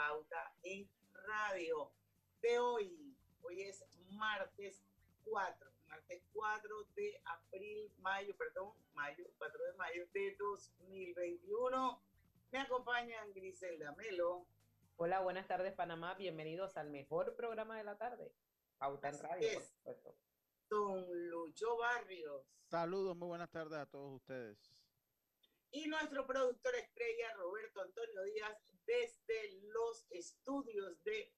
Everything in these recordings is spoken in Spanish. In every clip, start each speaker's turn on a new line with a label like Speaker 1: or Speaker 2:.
Speaker 1: Pauta en Radio de hoy. Hoy es martes 4, martes 4 de abril, mayo, perdón, mayo, 4 de mayo de 2021. Me acompañan Griselda Melo.
Speaker 2: Hola, buenas tardes Panamá, bienvenidos al mejor programa de la tarde, Pauta en Radio, por supuesto.
Speaker 1: Don Lucho Barrios.
Speaker 3: Saludos, muy buenas tardes a todos ustedes.
Speaker 1: Y nuestro productor estrella, Roberto Antonio Díaz, desde los estudios de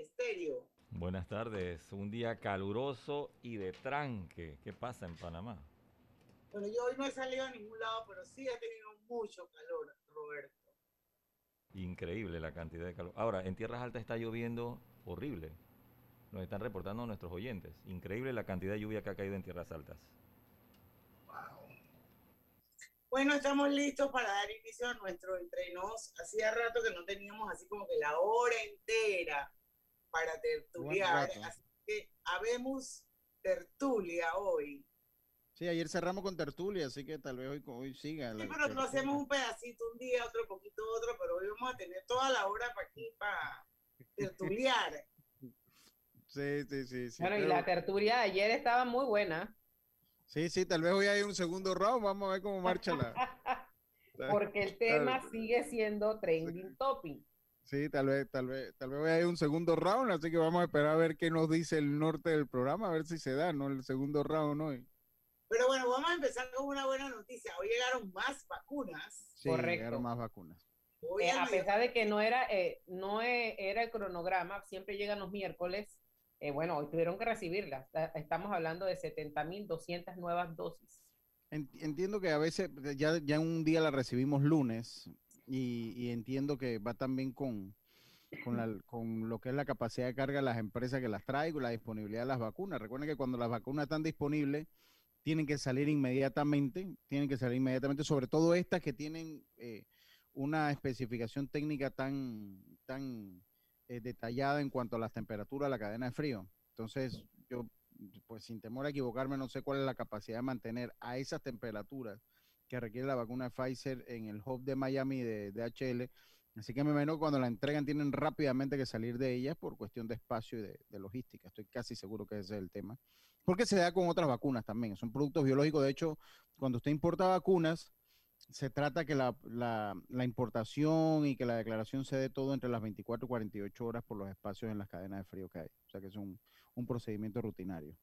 Speaker 1: Estéreo.
Speaker 4: Buenas tardes, un día caluroso y de tranque. ¿Qué pasa en Panamá?
Speaker 1: Bueno, yo hoy no he salido a ningún lado, pero sí he tenido mucho calor, Roberto.
Speaker 4: Increíble la cantidad de calor. Ahora, en Tierras Altas está lloviendo horrible. Nos están reportando nuestros oyentes. Increíble la cantidad de lluvia que ha caído en Tierras Altas.
Speaker 1: Bueno, estamos listos para dar inicio a nuestro entrenos. Hacía rato que no teníamos así como que la hora entera para tertuliar. Así que habemos tertulia hoy.
Speaker 3: Sí, ayer cerramos con tertulia, así que tal vez hoy, hoy siga.
Speaker 1: Sí, pero no hacemos un pedacito un día, otro poquito, otro, pero hoy vamos a tener toda la hora para aquí, para tertuliar.
Speaker 3: Sí, sí, sí. sí
Speaker 2: bueno, y la tertulia ayer estaba muy buena.
Speaker 3: Sí, sí, tal vez hoy hay un segundo round, vamos a ver cómo marcha la.
Speaker 2: Porque el tema sigue siendo trending topic.
Speaker 3: Sí, tal vez, tal vez, tal vez hay un segundo round, así que vamos a esperar a ver qué nos dice el norte del programa, a ver si se da, ¿no? El segundo round hoy.
Speaker 1: Pero bueno, vamos a empezar con una buena noticia. Hoy llegaron más vacunas.
Speaker 3: Sí, Correcto. llegaron más vacunas.
Speaker 2: Eh, a pesar de que no era, eh, no e, era el cronograma, siempre llegan los miércoles, eh, bueno, hoy tuvieron que recibirlas. Estamos hablando de 70.200 nuevas dosis.
Speaker 3: Entiendo que a veces ya, ya un día la recibimos lunes y, entiendo que va también con, con, lo que es la capacidad de carga de las empresas que las traigo, la disponibilidad de las vacunas. Recuerden que cuando las vacunas están disponibles, tienen que salir inmediatamente, tienen que salir inmediatamente, sobre todo estas que tienen eh, una especificación técnica tan, tan eh, detallada en cuanto a las temperaturas, la cadena de frío. Entonces, yo, pues sin temor a equivocarme, no sé cuál es la capacidad de mantener a esas temperaturas que requiere la vacuna de Pfizer en el hub de Miami de, HL. Así que me imagino cuando la entregan tienen rápidamente que salir de ellas por cuestión de espacio y de, de, logística. Estoy casi seguro que ese es el tema. Porque se da con otras vacunas también. Son productos biológicos. De hecho, cuando usted importa vacunas, se trata que la, la, la, importación y que la declaración se dé todo entre las 24 y 48 horas por los espacios en las cadenas de frío que hay. O sea que es un, un procedimiento rutinario.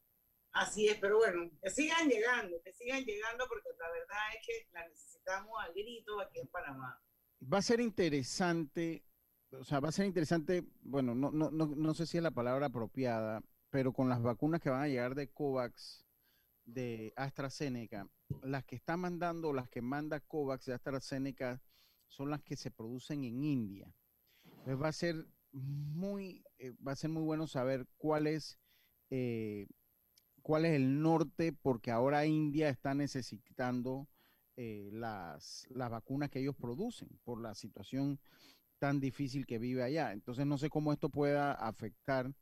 Speaker 1: Así es, pero bueno, que sigan llegando, que sigan llegando porque la verdad es que la necesitamos a grito aquí en Panamá.
Speaker 3: Va a ser interesante, o sea, va a ser interesante, bueno, no, no, no, no sé si es la palabra apropiada, pero con las vacunas que van a llegar de COVAX, de AstraZeneca, las que está mandando, las que manda COVAX de AstraZeneca, son las que se producen en India. Entonces va a ser muy, eh, va a ser muy bueno saber cuál es, eh, cuál es el norte, porque ahora India está necesitando eh, las, las vacunas que ellos producen por la situación tan difícil que vive allá. Entonces no sé cómo esto pueda afectar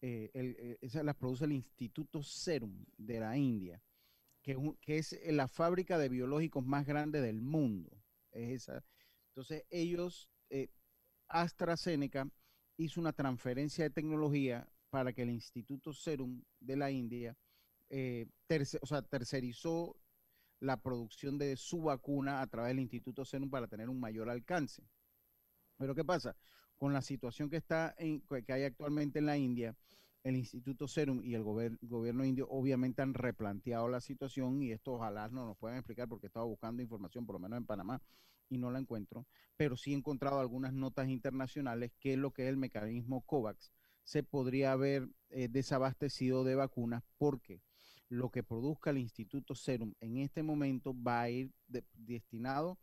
Speaker 3: eh, el, esas las produce el Instituto Serum de la India, que, es la fábrica de biológicos más grande del mundo. Entonces ellos, eh, AstraZeneca, hizo una transferencia de tecnología para que el Instituto Serum de la India, eh, tercerizó la producción de su vacuna a través del Instituto Serum para tener un mayor alcance. Pero ¿qué pasa? Con la situación que está en, que hay actualmente en la India, el Instituto Serum y el gobierno indio obviamente han replanteado la situación y esto ojalá no nos puedan explicar porque estaba buscando información, por lo menos en Panamá, y no la encuentro, pero sí he encontrado algunas notas internacionales que lo que es el mecanismo COVAX se podría haber eh, desabastecido de vacunas porque lo que produzca el Instituto Serum en este momento va a ir destinado a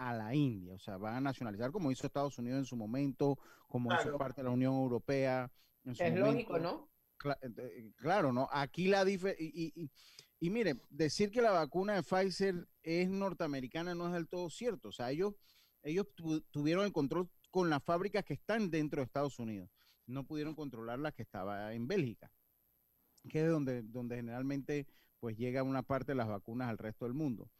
Speaker 3: la India, o sea, van a nacionalizar como hizo Estados Unidos en su momento, como hizo
Speaker 1: Claro.
Speaker 3: parte de la Unión Europea. en su
Speaker 2: Es lógico,
Speaker 3: momento.
Speaker 2: ¿no?
Speaker 3: Cla- eh, claro, ¿no? Aquí la diferencia, y, y, y- y mire, decir que la vacuna de Pfizer es norteamericana no es del todo cierto. O sea, ellos, ellos tu- tuvieron el control con las fábricas que están dentro de Estados Unidos. No pudieron controlar la que estaba en Bélgica, que es donde, donde generalmente pues llega una parte de las vacunas al resto del mundo.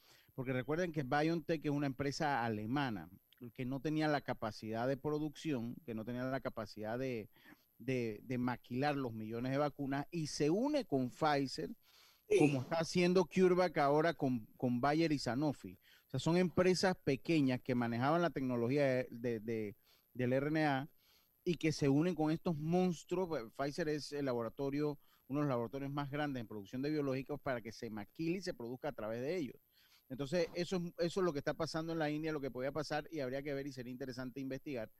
Speaker 3: Porque recuerden que BioNTech es una empresa alemana que no tenía la capacidad de producción, que no tenía la capacidad de, de, de maquilar los millones de vacunas y se une con Pfizer,
Speaker 1: Sí.
Speaker 3: como está haciendo CureVac ahora con, con Bayer y Sanofi. O sea, son empresas pequeñas que manejaban la tecnología de, de- de- del RNA y que se unen con estos monstruos. Pues, Pfizer es el laboratorio, uno de los laboratorios más grandes en producción de biológicos para que se maquile y se produzca a través de ellos. Entonces, eso es, eso es lo que está pasando en la India, lo que podía pasar y habría que ver y sería interesante investigar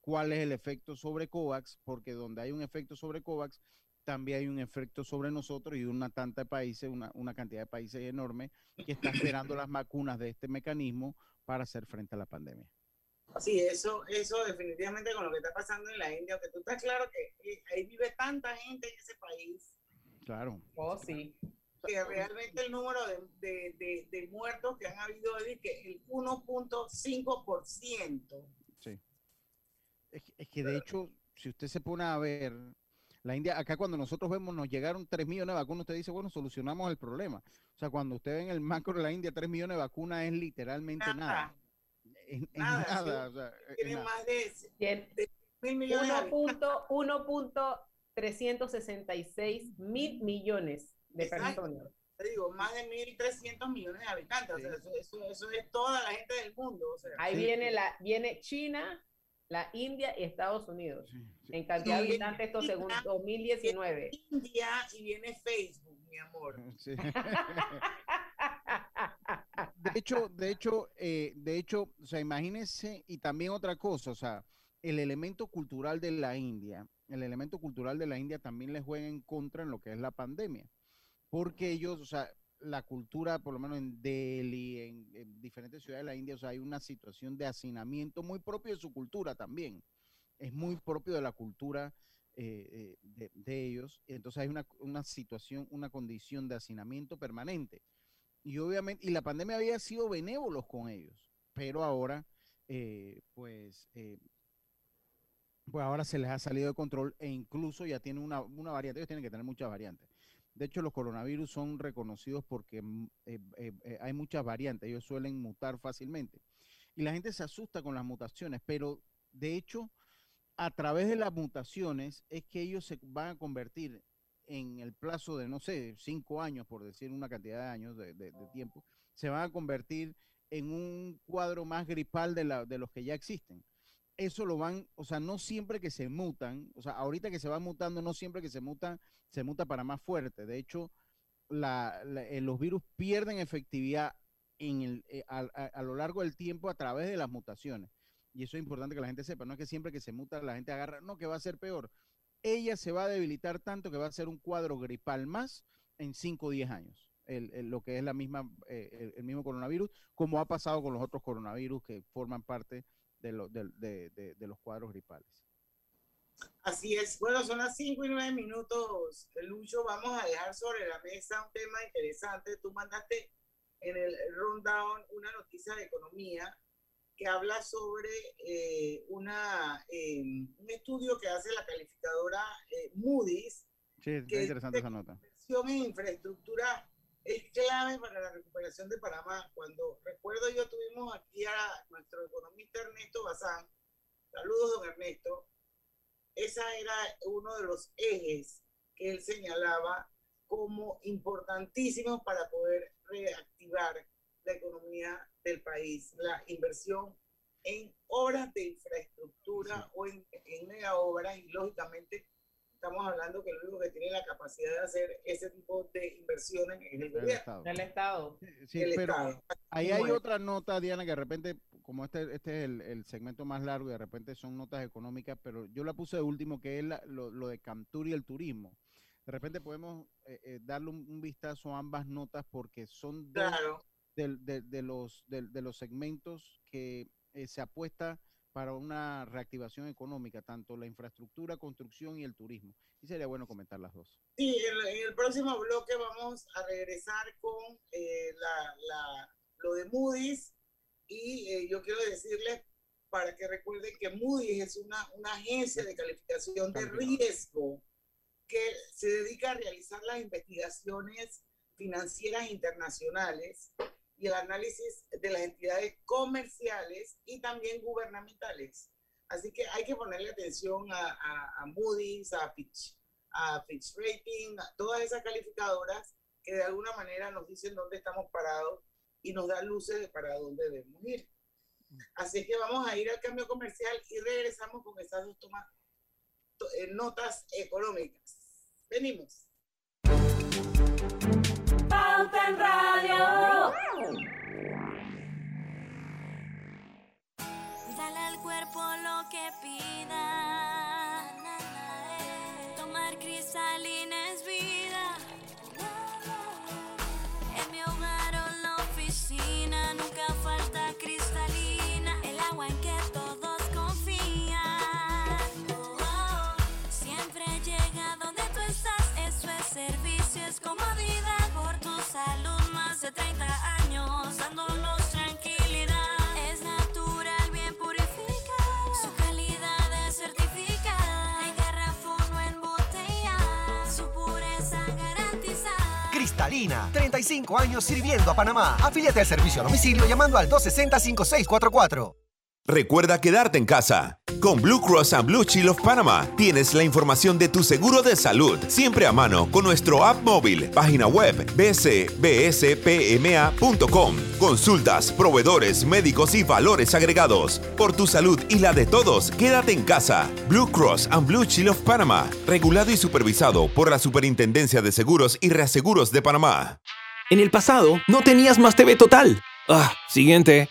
Speaker 3: cuál es el efecto sobre COVAX, porque donde hay un efecto sobre COVAX, también hay un efecto sobre nosotros y una tanta de países, una, una cantidad de países enorme que está esperando las vacunas de este mecanismo para hacer frente a la pandemia.
Speaker 1: Sí, eso, eso definitivamente con lo que está pasando en la India, aunque tú estás claro que eh, ahí vive tanta gente en ese país
Speaker 3: Claro.
Speaker 2: Oh, sí.
Speaker 1: Que realmente el número de, de, de, de muertos que han habido es que el 1.5%.
Speaker 3: Sí. Es, que- es que de hecho, si usted se pone a ver, la India, acá cuando nosotros vemos, nos llegaron 3 millones de vacunas, usted dice, bueno, solucionamos el problema. O sea, cuando usted ve en el macro de la India, 3 millones de vacunas es literalmente nada.
Speaker 1: Nada.
Speaker 3: Es, es
Speaker 1: Nada, sí.
Speaker 3: o sea, es
Speaker 1: Tienen
Speaker 3: nada.
Speaker 1: más de
Speaker 2: Tiene
Speaker 1: mil millones de habitantes.
Speaker 2: 1.366 mil millones de
Speaker 1: Exacto.
Speaker 2: personas.
Speaker 1: Te digo, más de 1.300 millones de habitantes. O sea,
Speaker 3: Sí.
Speaker 1: eso, eso, eso es toda la gente del mundo. O sea,
Speaker 2: Ahí
Speaker 3: Sí.
Speaker 2: viene la viene China, la India y Estados Unidos.
Speaker 3: Sí, sí.
Speaker 2: En cantidad de habitantes, esto según
Speaker 1: China,
Speaker 2: 2019.
Speaker 1: India y viene Facebook, mi amor.
Speaker 3: Sí. De hecho, de hecho, eh, de hecho, o sea, imagínense, y también otra cosa, o sea, el elemento cultural de la India, el elemento cultural de la India también les juega en contra en lo que es la pandemia, porque ellos, o sea, la cultura, por lo menos en Delhi, en, en diferentes ciudades de la India, o sea, hay una situación de hacinamiento muy propio de su cultura también, es muy propio de la cultura eh, eh, de, de ellos, entonces hay una, una situación, una condición de hacinamiento permanente. Y obviamente, y la pandemia había sido benévolos con ellos, pero ahora, eh, pues, eh, pues ahora se les ha salido de control e incluso ya tienen una, una variante, ellos tienen que tener muchas variantes. De hecho, los coronavirus son reconocidos porque mm, eh, eh, eh, hay muchas variantes, ellos suelen mutar fácilmente. Y la gente se asusta con las mutaciones, pero de hecho, a través de las mutaciones es que ellos se van a convertir en el plazo de, no sé, cinco años, por decir una cantidad de años de, de- tiempo, se van a convertir en un cuadro más gripal de, la, de los que ya existen. Eso lo van, o sea, no siempre que se mutan, o sea, ahorita que se va mutando, no siempre que se muta, se muta para más fuerte. De hecho, eh, los virus pierden efectividad eh, a lo largo del tiempo a través de las mutaciones. Y eso es importante que la gente sepa, no es que siempre que se muta la gente agarra, no, que va a ser peor. Ella se va a debilitar tanto que va a ser un cuadro gripal más en 5 o 10 años. El, el- lo que es la misma, eh, el, el mismo coronavirus, como ha pasado con los otros coronavirus que forman parte de, lo- de- de- de los cuadros gripales.
Speaker 1: Así es. Bueno, son las 5 y 9 minutos, Lucho. Vamos a dejar sobre la mesa un tema interesante. Tú mandaste en el rundown una noticia de economía que habla sobre eh, una, eh, un estudio que hace la calificadora eh, Moody's.
Speaker 3: Sí,
Speaker 1: que
Speaker 3: interesante
Speaker 1: dice
Speaker 3: esa nota.
Speaker 1: inversión en infraestructura es clave para la recuperación de Panamá. Cuando recuerdo yo tuvimos aquí a nuestro economista Ernesto Bazán. Saludos, don Ernesto. Esa era uno de los ejes que él señalaba como importantísimos para poder reactivar la economía del país, la inversión en obras de infraestructura o en, en mega obras y lógicamente estamos hablando que lo único que tiene la capacidad de hacer ese tipo de inversiones es el gobierno.
Speaker 3: Estado.
Speaker 2: Del Estado.
Speaker 3: Sí,
Speaker 1: el
Speaker 3: pero
Speaker 1: Estado.
Speaker 3: ahí
Speaker 1: ¿Cómo
Speaker 3: hay otra nota, Diana, que de repente, como este, este es el, el segmento más largo y de repente son notas económicas, pero yo la puse de último, que es la- lo, lo de Camtur y el turismo. De repente podemos eh, eh, darle un, un vistazo a ambas notas porque son dos,
Speaker 1: Claro,
Speaker 3: del- de, de los, de, de los segmentos que eh, se apuesta para una reactivación económica, tanto la infraestructura, construcción y el turismo. Y sería bueno comentar las dos.
Speaker 1: Sí, en, en el próximo bloque vamos a regresar con eh, la, la- lo de Moody's y eh, yo quiero decirles para que recuerden que Moody's es una, una agencia de calificación de riesgo que se dedica a realizar las investigaciones financieras internacionales y el análisis de las entidades comerciales y también gubernamentales. Así que hay que ponerle atención a, a- a Moody's, a Fitch, a Fitch Rating, a todas esas calificadoras que de alguna manera nos dicen dónde estamos parados y nos dan luces de para dónde debemos ir. Así que vamos a ir al cambio comercial y regresamos con esas dos tomas, to- eh, notas económicas. Venimos.
Speaker 5: Pauta en Radio.
Speaker 6: Dale al cuerpo lo que pida. Tomar cristalina Cristalina,
Speaker 7: 35 años sirviendo a Panamá. Afíliate al servicio a domicilio llamando al 260-5644.
Speaker 8: Recuerda quedarte en casa. Con Blue Cross and Blue Shield of Panama tienes la información de tu seguro de salud siempre a mano con nuestro app móvil, página web bcbspma.com. Consultas, proveedores, médicos y valores agregados. Por tu salud y la de todos, quédate en casa. Blue Cross and Blue Shield of Panama, regulado y supervisado por la Superintendencia de Seguros y Reaseguros de Panamá.
Speaker 9: En el pasado, no tenías Más TV Total. Ah, siguiente.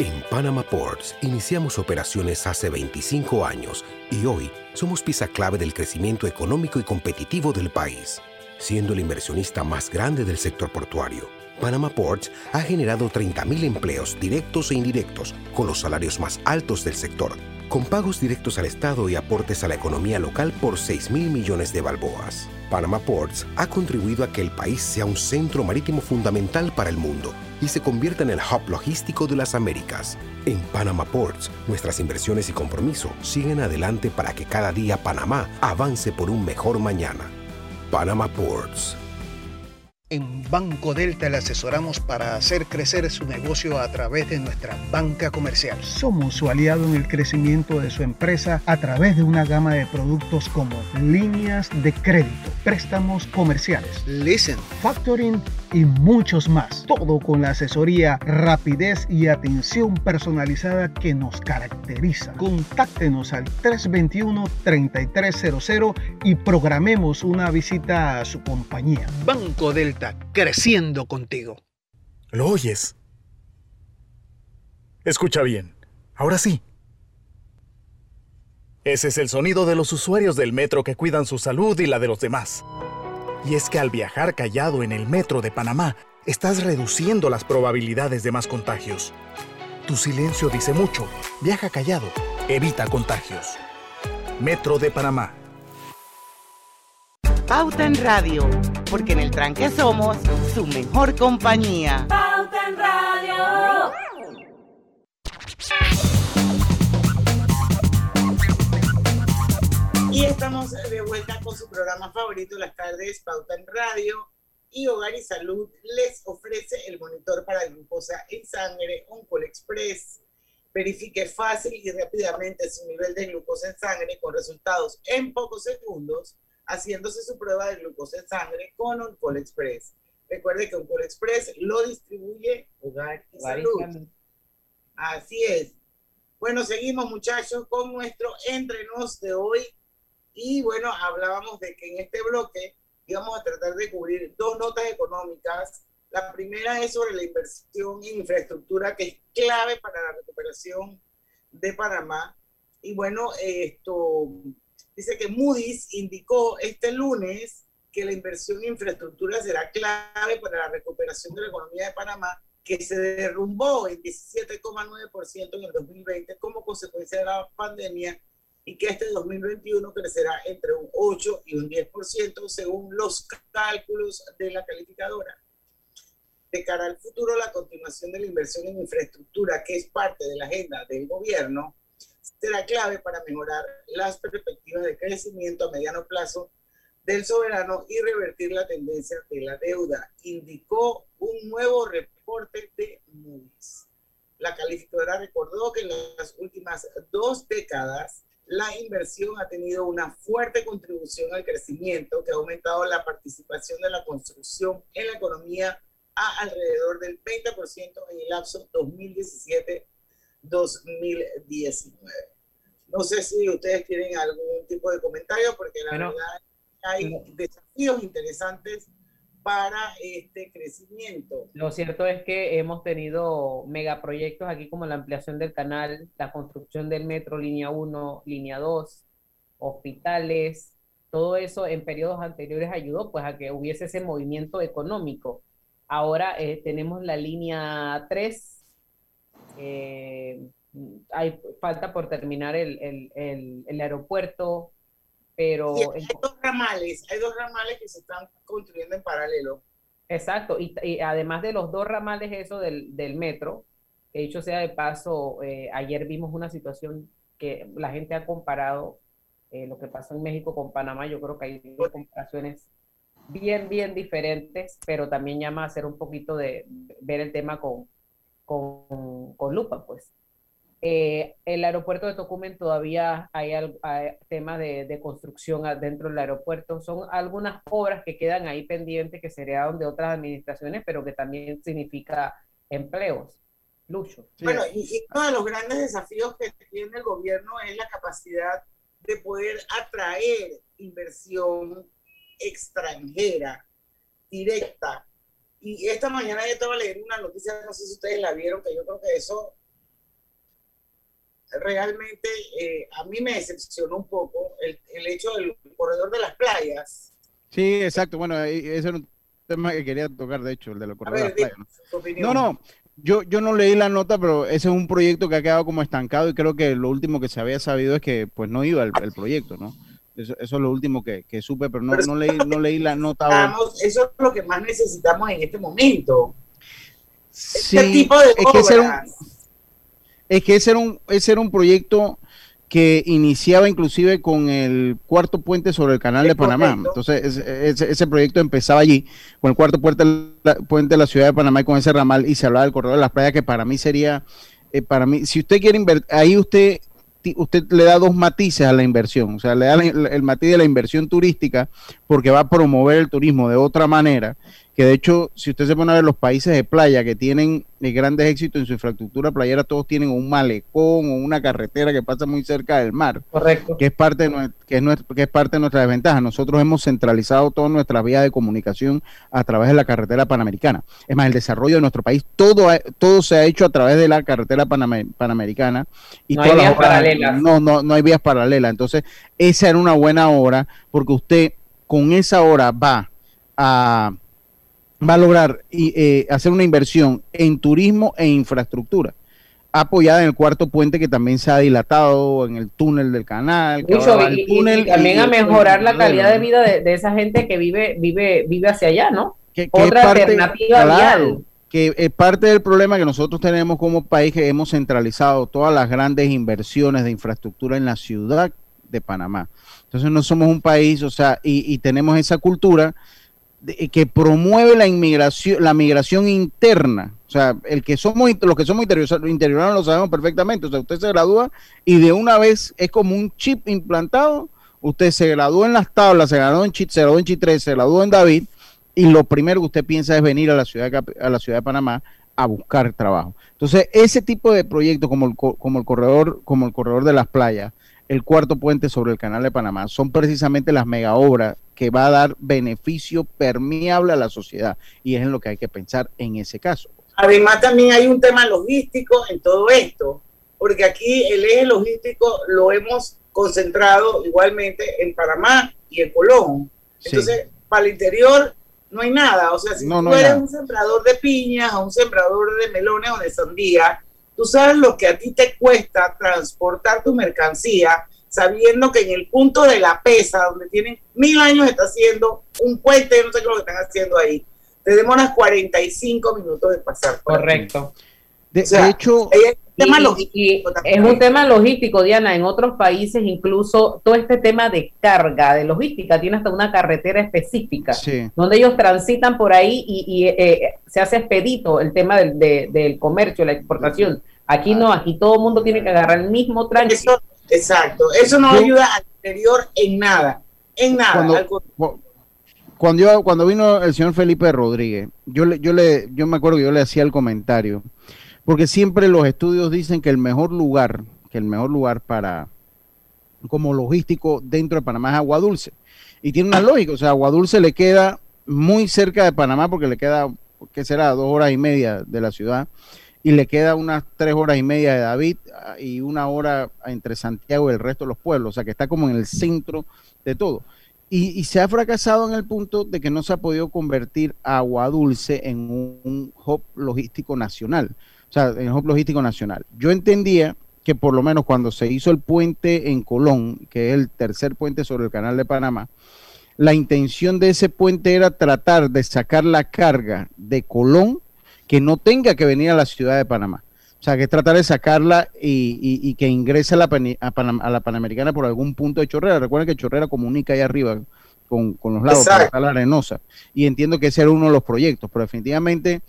Speaker 10: En Panama Ports iniciamos operaciones hace 25 años y hoy somos pieza clave del crecimiento económico y competitivo del país, siendo el inversionista más grande del sector portuario. Panama Ports ha generado 30.000 empleos directos e indirectos con los salarios más altos del sector, con pagos directos al Estado y aportes a la economía local por 6 mil millones de balboas. Panama Ports ha contribuido a que el país sea un centro marítimo fundamental para el mundo y se convierta en el hub logístico de las Américas. En Panama Ports, nuestras inversiones y compromiso siguen adelante para que cada día Panamá avance por un mejor mañana. Panama Ports.
Speaker 11: En Banco Delta le asesoramos para hacer crecer su negocio a través de nuestra banca comercial. Somos su aliado en el crecimiento de su empresa a través de una gama de productos como líneas de crédito, préstamos comerciales, leasing, factoring y muchos más. Todo con la asesoría, rapidez y atención personalizada que nos caracteriza. Contáctenos al 321-3300 y programemos una visita a su compañía. Banco Delta, creciendo contigo.
Speaker 12: ¿Lo oyes? Escucha bien. Ahora sí. Ese es el sonido de los usuarios del metro que cuidan su salud y la de los demás. Y es que al viajar callado en el metro de Panamá, estás reduciendo las probabilidades de más contagios. Tu silencio dice mucho. Viaja callado. Evita contagios. Metro de Panamá.
Speaker 13: Pauta en Radio, porque en el tranque somos su mejor compañía.
Speaker 5: Pauta en Radio.
Speaker 1: Y estamos de vuelta con su programa favorito, las tardes, Pauta en Radio. Y Hogar y Salud les ofrece el monitor para glucosa en sangre, Oncol Express. Verifique fácil y rápidamente su nivel de glucosa en sangre con resultados en pocos segundos, haciéndose su prueba de glucosa en sangre con Oncol Express. Recuerde que Oncol Express lo distribuye Hogar y
Speaker 2: Hogar y
Speaker 1: Salud.
Speaker 2: Salud.
Speaker 1: Así es. Bueno, seguimos muchachos con nuestro entrenos de hoy. Y bueno, hablábamos de que en este bloque íbamos a tratar de cubrir dos notas económicas. La primera es sobre la inversión en infraestructura, que es clave para la recuperación de Panamá. Y bueno, esto dice que Moody's indicó este lunes que la inversión en infraestructura será clave para la recuperación de la economía de Panamá, que se derrumbó en 17,9% en el 2020 como consecuencia de la pandemia y que este 2021 crecerá entre un 8 y un 10% según los cálculos de la calificadora. De cara al futuro, la continuación de la inversión en infraestructura, que es parte de la agenda del gobierno, será clave para mejorar las perspectivas de crecimiento a mediano plazo del soberano y revertir la tendencia de la deuda, indicó un nuevo reporte de Moody's. La calificadora recordó que en las últimas dos décadas la inversión ha tenido una fuerte contribución al crecimiento que ha aumentado la participación de la construcción en la economía a alrededor del 20% en el lapso 2017-2019. No sé si ustedes tienen algún tipo de comentario, porque la
Speaker 2: Bueno,
Speaker 1: verdad hay desafíos interesantes para este crecimiento.
Speaker 2: Lo cierto es que hemos tenido megaproyectos aquí como la ampliación del canal, la construcción del metro línea 1, línea 2, hospitales, todo eso en periodos anteriores ayudó pues a que hubiese ese movimiento económico. Ahora eh, tenemos la línea 3, eh, hay falta por terminar el, el- el- el aeropuerto, pero...
Speaker 1: Sí, hay dos ramales, hay dos ramales que se están construyendo en paralelo.
Speaker 2: Exacto, y, y además de los dos ramales eso del, del metro, que dicho sea de paso, eh, ayer vimos una situación que la gente ha comparado eh, lo que pasó en México con Panamá, yo creo que hay dos comparaciones bien, bien diferentes, pero también llama a hacer un poquito de ver el tema con, con, con lupa, pues. Eh, el aeropuerto de Tocumen todavía hay, al- hay temas de, de construcción dentro del aeropuerto. Son algunas obras que quedan ahí pendientes que se heredaron de otras administraciones, pero que también significa empleos. Lucho.
Speaker 1: Bueno, y, y uno de los grandes desafíos que tiene el gobierno es la capacidad de poder atraer inversión extranjera, directa. Y esta mañana yo estaba leyendo una noticia, no sé si ustedes la vieron, que yo creo que eso realmente eh, a mí me decepcionó un poco el, el hecho del corredor de las playas.
Speaker 3: Sí, exacto. Bueno, ahí- ese era un tema que quería tocar, de hecho, el de la
Speaker 1: A
Speaker 3: corredora
Speaker 1: ver,
Speaker 3: de las playas, ¿no? No, no, yo, yo no leí la nota, pero ese es un proyecto que ha quedado como estancado y creo que lo último que se había sabido es que pues no iba el, el proyecto, ¿no? Eso, eso es lo último que, que supe, pero no,
Speaker 1: Pero
Speaker 3: no leí, no leí la nota.
Speaker 1: eso es lo que más necesitamos en este momento.
Speaker 3: Sí,
Speaker 1: este tipo de
Speaker 3: es que un-
Speaker 1: obras.
Speaker 3: Es que ese era un, ese era un proyecto que iniciaba inclusive con el cuarto puente sobre el canal de Panamá. Entonces, ese, ese- proyecto empezaba allí, con el cuarto puente, la- puente de la ciudad de Panamá y con ese ramal, y se hablaba del corredor de las playas, que para mí sería, eh, para mí, si usted quiere invertir, ahí usted, usted le da dos matices a la inversión, o sea, le da la- el matiz de la inversión turística, porque va a promover el turismo de otra manera, que de hecho, si usted se pone a ver los países de playa que tienen eh, grandes éxitos en su infraestructura playera, todos tienen un malecón o una carretera que pasa muy cerca del mar.
Speaker 2: Correcto.
Speaker 3: Que es parte de, nue- que es nuestra, que es parte de nuestra desventaja. Nosotros hemos centralizado todas nuestras vías de comunicación a través de la carretera panamericana. Es más, el desarrollo de nuestro país, todo, todo se ha hecho a través de la carretera paname- panamericana. Y
Speaker 2: No hay
Speaker 3: todas
Speaker 2: vías
Speaker 3: obras-
Speaker 2: paralelas.
Speaker 3: No, no, no hay vías paralelas. Entonces, esa era una buena hora porque usted con esa hora va a va a lograr y, eh, hacer una inversión en turismo e infraestructura, apoyada en el cuarto puente que también se ha dilatado, en el túnel del canal, que
Speaker 2: Lucho,
Speaker 3: ahora va
Speaker 2: y,
Speaker 3: el
Speaker 2: y-
Speaker 3: túnel
Speaker 2: y también a mejorar la calidad de vida de, de esa gente que vive, vive, vive hacia allá, ¿no?
Speaker 3: que, que es
Speaker 2: Otra
Speaker 3: parte-
Speaker 2: alternativa
Speaker 3: claro,
Speaker 2: vial.
Speaker 3: que es parte del problema que nosotros tenemos como país que hemos centralizado todas las grandes inversiones de infraestructura en la ciudad de Panamá. Entonces no somos un país, o sea, y, y tenemos esa cultura de- que promueve la inmigración, la migración interna. O sea, el que somos los que somos interior- interioranos lo sabemos perfectamente. O sea, usted se gradúa y de una vez es como un chip implantado. Usted se graduó en las tablas, se graduó en Chit, se graduó en Chit 3, se graduó en David, y lo primero que usted piensa es venir a la ciudad de, a la ciudad de Panamá a buscar trabajo. Entonces, ese tipo de proyectos como el, co- como el corredor, como el corredor de las playas, el cuarto puente sobre el canal de Panamá, son precisamente las mega obras que va a dar beneficio permeable a la sociedad. Y es en lo que hay que pensar en ese caso.
Speaker 1: Además, también hay un tema logístico en todo esto, porque aquí el eje logístico lo hemos concentrado igualmente en Panamá y en Colón.
Speaker 3: Sí.
Speaker 1: Entonces, para el interior no hay nada. O sea, si
Speaker 3: No,
Speaker 1: tú
Speaker 3: no
Speaker 1: eres un sembrador de piñas o un sembrador de melones o de sandía, tú sabes lo que a ti te cuesta transportar tu mercancía sabiendo que en el punto de la pesa, donde tienen mil años, está haciendo un puente, no sé qué es lo que están haciendo ahí. Te demoras 45 minutos de pasar. por.
Speaker 2: Correcto.
Speaker 3: De,
Speaker 1: O sea,
Speaker 3: de hecho,
Speaker 1: tema
Speaker 2: Y-
Speaker 1: logístico
Speaker 2: y
Speaker 1: también.
Speaker 2: es un tema logístico, Diana. En otros países, incluso todo este tema de carga, de logística, tiene hasta una carretera específica,
Speaker 3: sí.
Speaker 2: donde ellos transitan por ahí y, y, eh, se hace expedito el tema del, de- del comercio, la exportación. Aquí no, aquí todo el mundo tiene que agarrar el mismo tránsito.
Speaker 1: Eso, exacto. Eso no
Speaker 3: Yo-
Speaker 1: ayuda al interior en nada. En nada.
Speaker 3: Cuando- cuando yo cuando vino el señor Felipe Rodríguez, yo le, yo le, yo me acuerdo que yo le hacía el comentario, porque siempre los estudios dicen que el mejor lugar, que el mejor lugar para como logístico dentro de Panamá es Agua Dulce. Y tiene una lógica, o sea, Agua Dulce le queda muy cerca de Panamá porque le queda, ¿qué será? Dos horas y media de la ciudad y le queda unas tres horas y media de David ah, y una hora entre Santiago y el resto de los pueblos, o sea que está como en el centro de todo. Y, y se ha fracasado en el punto de que no se ha podido convertir Agua Dulce en un hub logístico nacional, o sea, en hub logístico nacional. Yo entendía que por lo menos cuando se hizo el puente en Colón, que es el tercer puente sobre el canal de Panamá, la intención de ese puente era tratar de sacar la carga de Colón que no tenga que venir a la ciudad de Panamá. O sea, que tratar de sacarla y, y- y que ingrese a la, a, Panam- a la Panamericana por algún punto de Chorrera. Recuerden que Chorrera comunica ahí arriba con, con los lados, está la arenosa. Y entiendo que ese era uno de los proyectos, pero definitivamente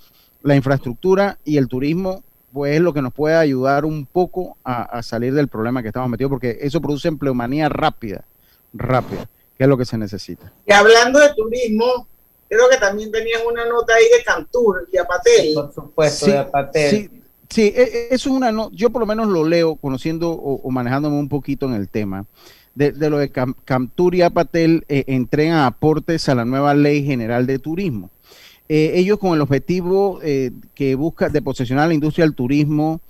Speaker 3: la infraestructura y el turismo pues es lo que nos puede ayudar un poco a, a salir del problema que estamos metidos, porque eso produce empleomanía rápida, rápida, que es lo que se necesita.
Speaker 1: Y hablando de turismo, creo que también tenías una nota ahí de Cantur, de Apatel.
Speaker 2: Por supuesto,
Speaker 3: Sí,
Speaker 2: de Apatel.
Speaker 3: Sí, sí, e- e- eso es una no, yo por lo menos lo leo conociendo o, o manejándome un poquito en el tema. De, de lo de Cam- Camtur y Apatel eh, entregan aportes a la nueva ley general de turismo. Eh, ellos con el objetivo eh, que busca de posesionar la industria del turismo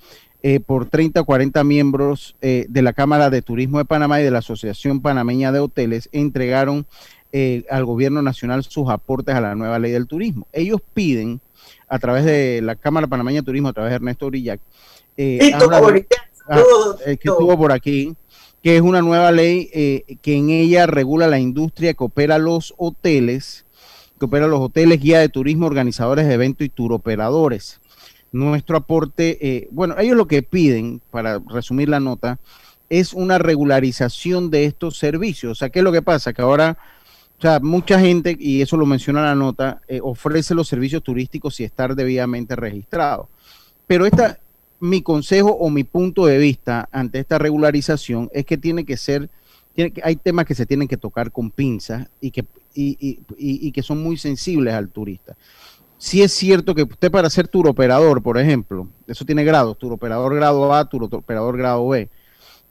Speaker 3: eh, por 30 o 40 miembros eh, de la Cámara de Turismo de Panamá y de la Asociación Panameña de Hoteles entregaron eh, al gobierno nacional sus aportes a la nueva ley del turismo. Ellos piden a través de la Cámara Panameña de Turismo, a través de Ernesto eh,
Speaker 1: Borillac,
Speaker 3: ah, que estuvo por aquí, que es una nueva ley que en ella regula la industria que opera los hoteles, que opera los hoteles, guía de turismo, organizadores de eventos y turoperadores. Nuestro aporte, eh, bueno, ellos lo que piden, para resumir la nota, es una regularización de estos servicios. O sea, ¿qué es lo que pasa? Que ahora, o sea, mucha gente, y eso lo menciona la nota, eh, ofrece los servicios turísticos y estar debidamente registrado. Pero esta, mi consejo o mi punto de vista ante esta regularización es que tiene que ser, tiene que, hay temas que se tienen que tocar con pinzas y que, y, y- y- que son muy sensibles al turista. Sí es cierto que usted para ser turoperador, por ejemplo, eso tiene grados, turoperador grado A, turoperador grado B,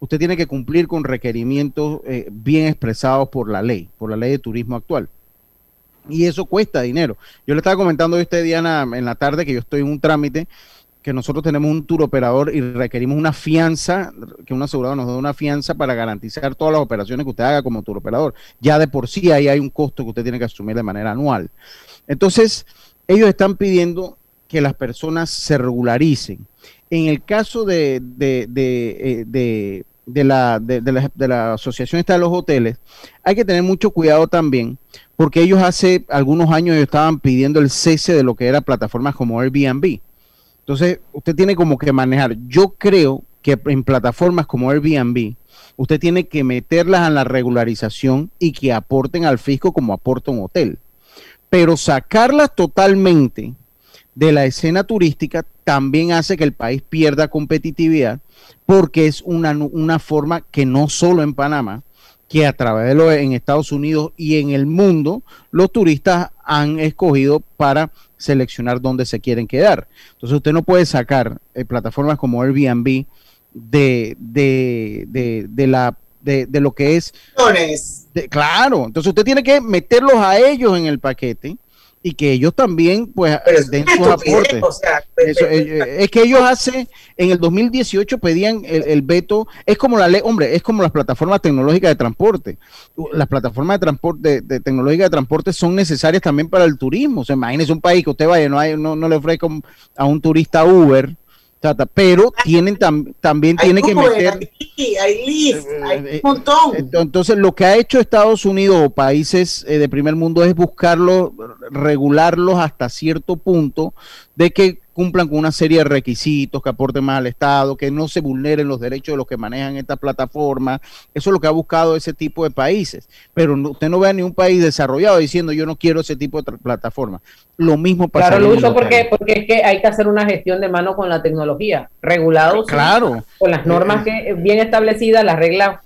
Speaker 3: usted tiene que cumplir con requerimientos eh, bien expresados por la ley, por la ley de turismo actual. Y eso cuesta dinero. Yo le estaba comentando a usted, Diana, en la tarde que yo estoy en un trámite que nosotros tenemos un tour operador y requerimos una fianza, que un asegurado nos da una fianza para garantizar todas las operaciones que usted haga como tour operador. Ya de por sí ahí hay un costo que usted tiene que asumir de manera anual. Entonces, ellos están pidiendo que las personas se regularicen. En el caso de, de, de, eh, de- de la, la, de la asociación esta de los hoteles, hay que tener mucho cuidado también, porque ellos hace algunos años ellos estaban pidiendo el cese de lo que era plataformas como Airbnb. Entonces, usted tiene como que manejar. Yo creo que en plataformas como Airbnb, usted tiene que meterlas en la regularización y que aporten al fisco como aporta un hotel. Pero sacarlas totalmente de la escena turística también hace que el país pierda competitividad porque es una, una forma que no solo en Panamá que a través de lo en Estados Unidos y en el mundo los turistas han escogido para seleccionar dónde se quieren quedar. Entonces usted no puede sacar eh, plataformas como Airbnb de, de, de, de la de, de lo que es de- claro, entonces usted tiene que meterlos a ellos en el paquete y que ellos también pues den sus aportes.
Speaker 1: o sea,
Speaker 3: Eso, eh, eh, es que ellos hace en el 2018 pedían el, el veto, es como la ley, hombre, es como las plataformas tecnológicas de transporte. Las plataformas de transporte de, de tecnológicas de transporte son necesarias también para el turismo. O sea, imagínese un país que usted vaya, no hay, no, no le ofrezca a un turista Uber, ta, ta, pero tienen tam- también
Speaker 1: Hay
Speaker 3: tiene que
Speaker 1: Uber,
Speaker 3: meter
Speaker 1: hay hay Lyft, hay un
Speaker 3: eh,
Speaker 1: montón.
Speaker 3: ento- Entonces, lo que ha hecho Estados Unidos o países eh, de primer mundo es buscarlo, regularlos hasta cierto punto de que cumplan con una serie de requisitos que aporten más al Estado, que no se vulneren los derechos de los que manejan esta plataforma. Eso es lo que ha buscado ese tipo de países. Pero no- usted no ve a ni un país desarrollado diciendo yo no quiero ese tipo de plataforma. Lo mismo pasa.
Speaker 2: Claro, lo uso porque, porque es que hay que hacer una gestión de mano con la tecnología, regulado sí,
Speaker 3: Claro.
Speaker 2: con las normas que bien establecidas, las reglas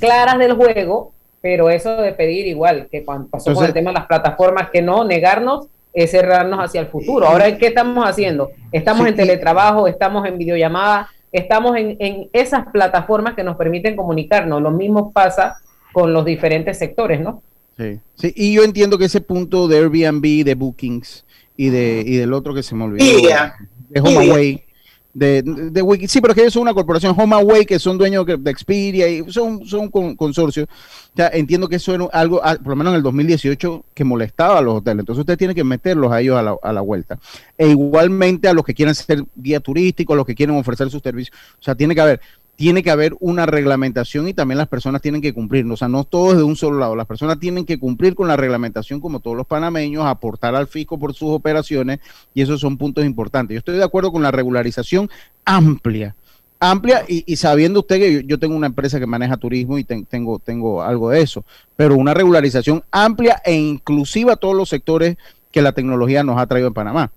Speaker 2: claras del juego, pero eso de pedir igual que cuando pasó con el tema de las plataformas, que no negarnos es cerrarnos hacia el futuro. Ahora, ¿qué estamos haciendo? Estamos
Speaker 3: Sí,
Speaker 2: en teletrabajo, estamos en videollamada, estamos en, en esas plataformas que nos permiten comunicarnos. Lo mismo pasa con los diferentes sectores, ¿no?
Speaker 3: Sí, sí, y yo entiendo que ese punto de Airbnb, de Bookings y de y del otro que se me olvidó, de HomeAway, de, de Wiki, sí, pero es que ellos son una corporación, HomeAway, que son dueños de Expedia y son, son un con- consorcio. O sea, entiendo que eso era algo, ah, por lo menos en el 2018, que molestaba a los hoteles. Entonces usted tiene que meterlos a ellos a la, a la vuelta. E igualmente a los que quieran ser guía turístico, a los que quieren ofrecer sus servicios. O sea, tiene que haber tiene que haber una reglamentación y también las personas tienen que cumplir. O sea, no todo es de un solo lado. Las personas tienen que cumplir con la reglamentación como todos los panameños, aportar al fisco por sus operaciones y esos son puntos importantes. Yo estoy de acuerdo con la regularización amplia, amplia y, y sabiendo usted que yo, yo tengo una empresa que maneja turismo y ten- tengo, tengo algo de eso, pero una regularización amplia e inclusiva a todos los sectores que la tecnología nos ha traído en Panamá.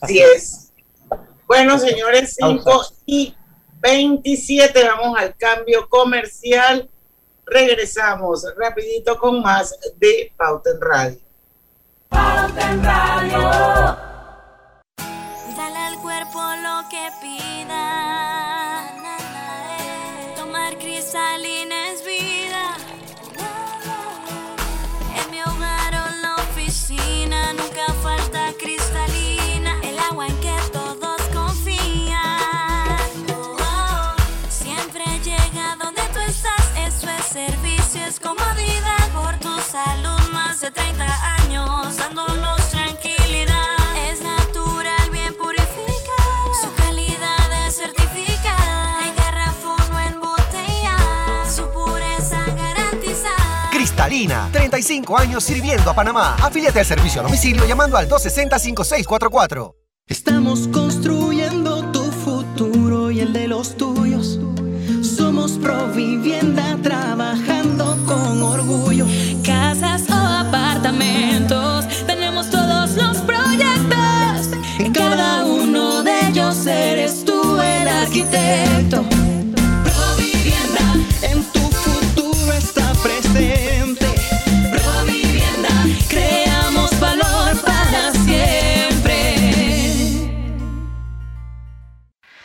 Speaker 1: Así es. Bueno, señores, 5 y 27, vamos al cambio comercial. Regresamos rapidito con más de Pauta en Radio.
Speaker 6: Pauta en Radio.
Speaker 14: Garantizada.
Speaker 7: Cristalina, 35 años sirviendo a Panamá. Afíliate al servicio a domicilio llamando al 260-5644.
Speaker 15: Estamos construyendo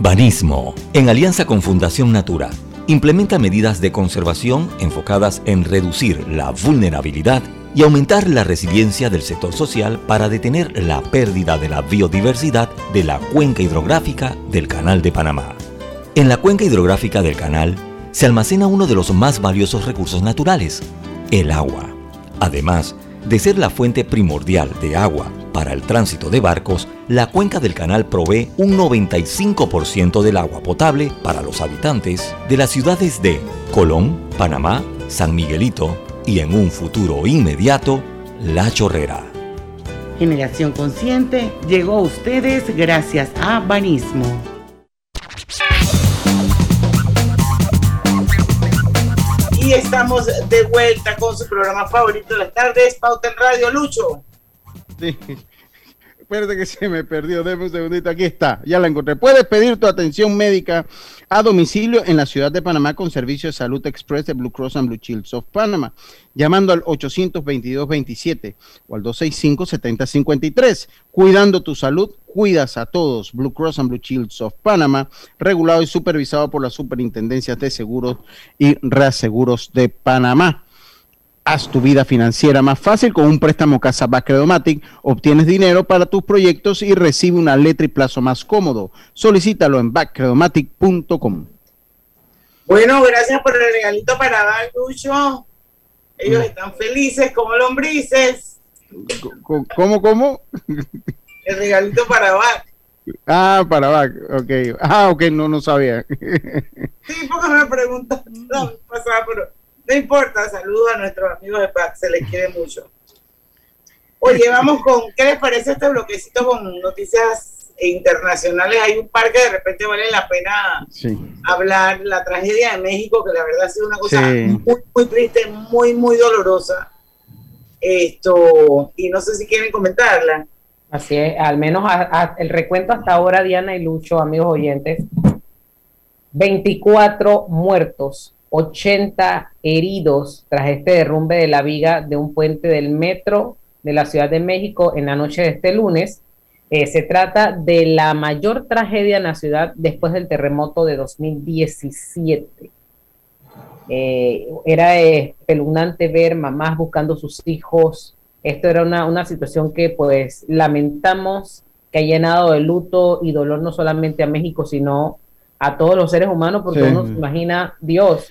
Speaker 16: Banismo, en alianza con Fundación Natura, implementa medidas de conservación enfocadas en reducir la vulnerabilidad y aumentar la resiliencia del sector social para detener la pérdida de la biodiversidad de la cuenca hidrográfica del Canal de Panamá. En la cuenca hidrográfica del canal se almacena uno de los más valiosos recursos naturales, el agua. Además de ser la fuente primordial de agua para el tránsito de barcos, la cuenca del canal provee un 95% del agua potable para los habitantes de las ciudades de Colón, Panamá, San Miguelito y en un futuro inmediato, La Chorrera.
Speaker 13: Generación Consciente llegó a ustedes gracias a Banismo.
Speaker 1: Y estamos de vuelta con su programa favorito de las tardes, Pauta en Radio Lucho.
Speaker 3: Sí. Espérate que se me perdió, déjame un segundito, aquí está, ya la encontré. Puedes pedir tu atención médica a domicilio en la ciudad de Panamá con servicio de salud express de Blue Cross and Blue Shields of Panama, llamando al 822-27 o al 265-7053. Cuidando tu salud, cuidas a todos. Blue Cross and Blue Shields of Panama, regulado y supervisado por las superintendencias de seguros y reaseguros de Panamá. Haz tu vida financiera más fácil con un préstamo Casabac Credomatic. Obtienes dinero para tus proyectos y recibe una letra y plazo más cómodo. Solicítalo en backcredomatic.com.
Speaker 1: Bueno, gracias por el regalito para dar, Lucho. Ellos están felices como lombrices.
Speaker 3: ¿Cómo, cómo?
Speaker 1: El regalito para Bac.
Speaker 3: Ah, para Bac, ok. Ah, ok, no, no sabía.
Speaker 1: Sí, porque me preguntaron vez pasada, pero no importa. Saludos a nuestros amigos de Bac, se les quiere mucho. Oye, vamos con, ¿qué les parece este bloquecito con noticias internacionales? Hay un par que de repente vale la pena
Speaker 3: Sí.
Speaker 1: hablar. La tragedia de México, que la verdad ha sido una cosa
Speaker 3: Sí.
Speaker 1: muy, muy triste, muy, muy dolorosa. Esto, y no sé si quieren comentarla.
Speaker 2: Así es, al menos a- a- el recuento hasta ahora, Diana y Lucho, amigos oyentes, 24 muertos, 80 heridos tras este derrumbe de la viga de un puente del metro de la Ciudad de México en la noche de este lunes. Eh, se trata de la mayor tragedia en la ciudad después del terremoto de 2017. Eh, era espeluznante ver mamás buscando sus hijos. Esto era una, una situación que pues lamentamos que ha llenado de luto y dolor no solamente a México, sino a todos los seres humanos, porque
Speaker 3: Sí.
Speaker 2: uno se imagina, Dios,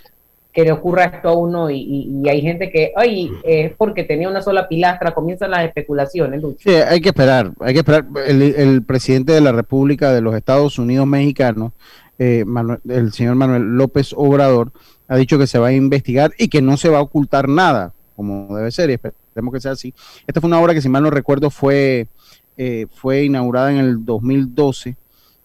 Speaker 2: que le ocurra esto a uno y, hay gente que, ay, es porque tenía una sola pilastra, comienzan las especulaciones.
Speaker 3: Sí, hay que esperar, hay que esperar. El, el presidente de la República de los Estados Unidos Mexicanos, eh, Manuel- el señor Manuel López Obrador, ha dicho que se va a investigar y que no se va a ocultar nada, como debe ser, y esperemos que sea así. Esta fue una obra que, si mal no recuerdo, fue, eh, fue inaugurada en el 2012.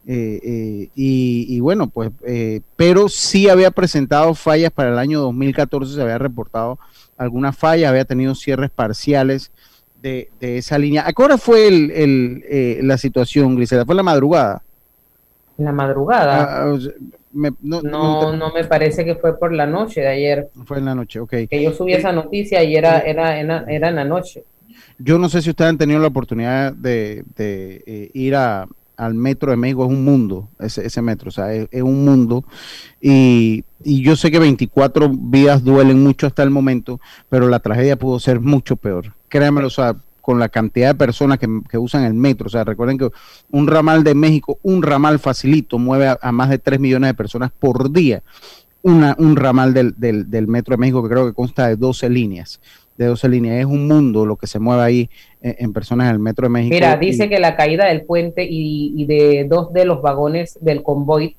Speaker 3: Eh, eh, y, y bueno, pues, eh, pero sí había presentado fallas para el año 2014, se había reportado algunas fallas, había tenido cierres parciales de, de esa línea. ¿A qué hora fue el, el, la situación, Grisela? ¿Fue la madrugada?
Speaker 2: La madrugada.
Speaker 3: Ah, me- no,
Speaker 2: no, no me parece que fue por la noche de ayer.
Speaker 3: Fue en la noche, ok.
Speaker 2: Que yo subí esa noticia y era, era, era, era en la noche.
Speaker 3: Yo no sé si ustedes han tenido la oportunidad de, de, ir a, al metro de México es un mundo, ese, ese metro, o sea, es, un mundo. Y, y yo sé que 24 vidas duelen mucho hasta el momento, pero la tragedia pudo ser mucho peor. Créanmelo, o sea, con la cantidad de personas que, usan el metro. O sea, recuerden que un ramal de México, un ramal facilito, mueve a, a más de 3 millones de personas por día. Una, un ramal del, del, del metro de México que creo que consta de 12 líneas de 12 líneas. Es un mundo lo que se mueve ahí en, en personas en el Metro de México.
Speaker 2: Mira,
Speaker 3: y-
Speaker 2: dice que la caída del puente y, y de dos de los vagones del convoy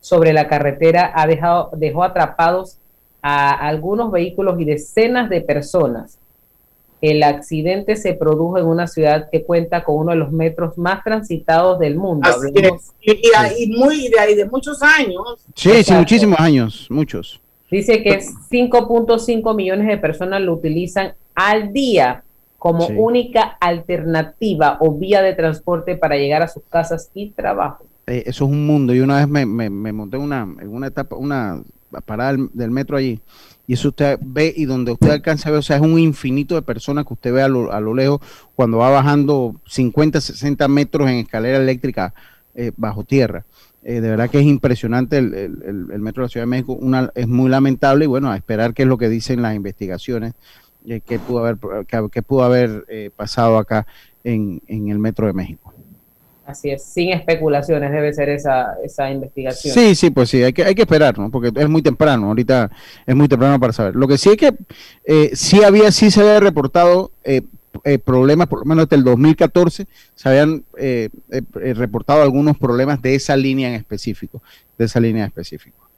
Speaker 2: sobre la carretera ha dejado, dejó atrapados a algunos vehículos y decenas de personas. El accidente se produjo en una ciudad que cuenta con uno de los metros más transitados del mundo.
Speaker 1: Así es. Y, y muy de ahí de muchos años.
Speaker 3: Sí, sí, muchísimos años, muchos.
Speaker 2: Dice que 5.5 millones de personas lo utilizan al día como
Speaker 3: Sí.
Speaker 2: única alternativa o vía de transporte para llegar a sus casas y trabajo.
Speaker 3: Eh, eso es un mundo. Y una vez me, me- me monté en una, en una etapa, una parada del, del metro allí. Y eso usted ve y donde usted alcanza a ver, o sea, es un infinito de personas que usted ve a lo, a lo lejos cuando va bajando 50, 60 metros en escalera eléctrica eh, bajo tierra. Eh, de verdad que es impresionante el, el- metro de la Ciudad de México. Una, es muy lamentable y bueno, a esperar qué es lo que dicen las investigaciones, eh, qué pudo haber, qué, qué pudo haber eh, pasado acá en, en el metro de México.
Speaker 2: Así es, sin especulaciones debe ser esa, esa investigación.
Speaker 3: Sí, sí, pues sí, hay que, hay que esperar, ¿no? Porque es muy temprano, ahorita es muy temprano para saber. Lo que sí es que eh, sí había, sí se había reportado eh, problemas, por lo menos hasta el 2014, se habían eh, eh, eh, reportado algunos problemas de esa línea en específico, de esa línea en específico.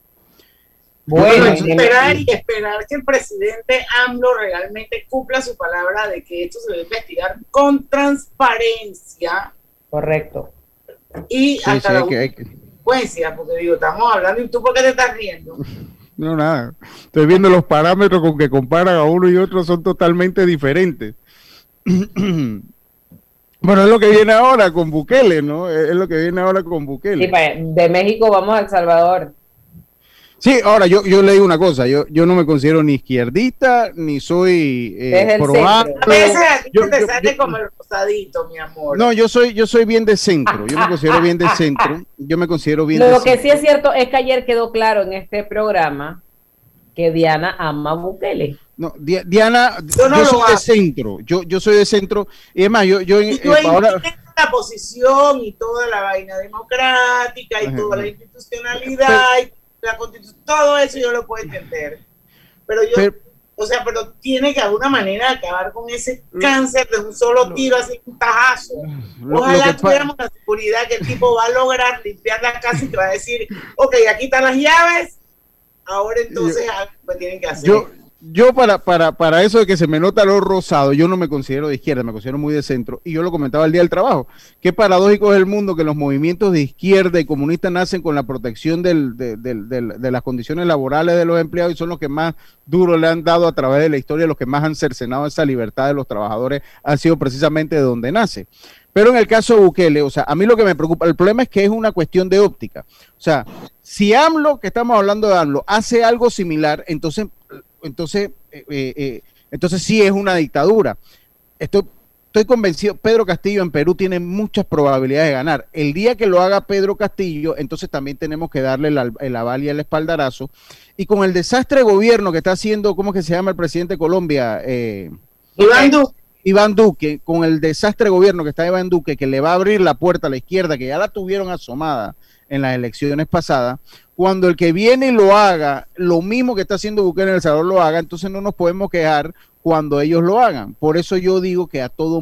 Speaker 1: Bueno,
Speaker 2: Bueno,
Speaker 1: es esperar y esperar que el presidente AMLO realmente cumpla su palabra de que esto se debe investigar con transparencia
Speaker 2: correcto.
Speaker 1: y
Speaker 3: Sí,
Speaker 1: hasta
Speaker 3: sí,
Speaker 1: la
Speaker 3: hay que- hay que-
Speaker 1: consecuencia, porque digo, estamos hablando y tú por qué te estás riendo.
Speaker 3: No, nada. Estoy viendo los parámetros con que comparan a uno y otro son totalmente diferentes. Bueno, es lo que viene ahora con Bukele, ¿no? Es lo que viene ahora con Bukele.
Speaker 2: Sí, pa- de México vamos a El Salvador.
Speaker 3: Sí, ahora yo, yo le digo una cosa, yo, yo no me considero ni izquierdista, ni soy eh.
Speaker 1: A veces
Speaker 3: Yo-
Speaker 1: se te
Speaker 3: yo-
Speaker 1: sale
Speaker 3: yo-
Speaker 1: como el rosadito, mi amor.
Speaker 3: No, yo soy, yo soy bien de centro, yo me considero bien de centro, yo me considero bien de
Speaker 2: Lo que
Speaker 3: centro.
Speaker 2: sí es cierto es que ayer quedó claro en este programa que Diana ama a Bukele.
Speaker 3: No, Di- Diana,
Speaker 1: Yo no
Speaker 3: soy de centro, yo, yo soy de centro, y es más, yo, yo,
Speaker 1: Y yo
Speaker 3: eh, ahora,
Speaker 1: la posición y toda la vaina democrática y
Speaker 3: Ajá,
Speaker 1: toda la institucionalidad y la constitución, todo eso yo lo puedo entender. Pero yo,
Speaker 3: Pero-
Speaker 1: o sea, pero tiene que de alguna manera acabar con ese cáncer de un solo tiro, así un tajazo.
Speaker 3: lo-
Speaker 1: Ojalá tuviéramos la seguridad que el tipo va a lograr limpiar la casa y que va a decir, ok, aquí están las llaves, ahora entonces que tienen que hacer.
Speaker 3: yo, yo para, para, para eso de que se me nota lo rosado, yo no me considero de izquierda, me considero muy de centro, y yo lo comentaba el día del trabajo. Qué paradójico es el mundo que los movimientos de izquierda y comunistas nacen con la protección del- de, las condiciones laborales de los empleados y son los que más duro le han dado a través de la historia, los que más han cercenado esa libertad de los trabajadores, han sido precisamente de donde nace. Pero en el caso de Bukele, o sea, a mí lo que me preocupa, el problema es que es una cuestión de óptica. O sea, si AMLO, que estamos hablando de AMLO, hace algo similar, entonces, entonces, eh, eh, eh, entonces sí es una dictadura. Estoy, estoy convencido, Pedro Castillo en Perú tiene muchas probabilidades de ganar. El día que lo haga Pedro Castillo, entonces también tenemos que darle el, el aval y el espaldarazo. Y con el desastre de gobierno que está haciendo, ¿cómo es que se llama el presidente de Colombia? Eh,
Speaker 1: Iván Duque.
Speaker 3: Iván Duque, con el desastre de gobierno que está Iván Duque, que le va a abrir la puerta a la izquierda, que ya la tuvieron asomada en las elecciones pasadas, cuando el que viene y lo haga, lo mismo que está haciendo Bukele en El Salvador lo haga, entonces no nos podemos quejar cuando ellos lo hagan. Por eso yo digo que a todo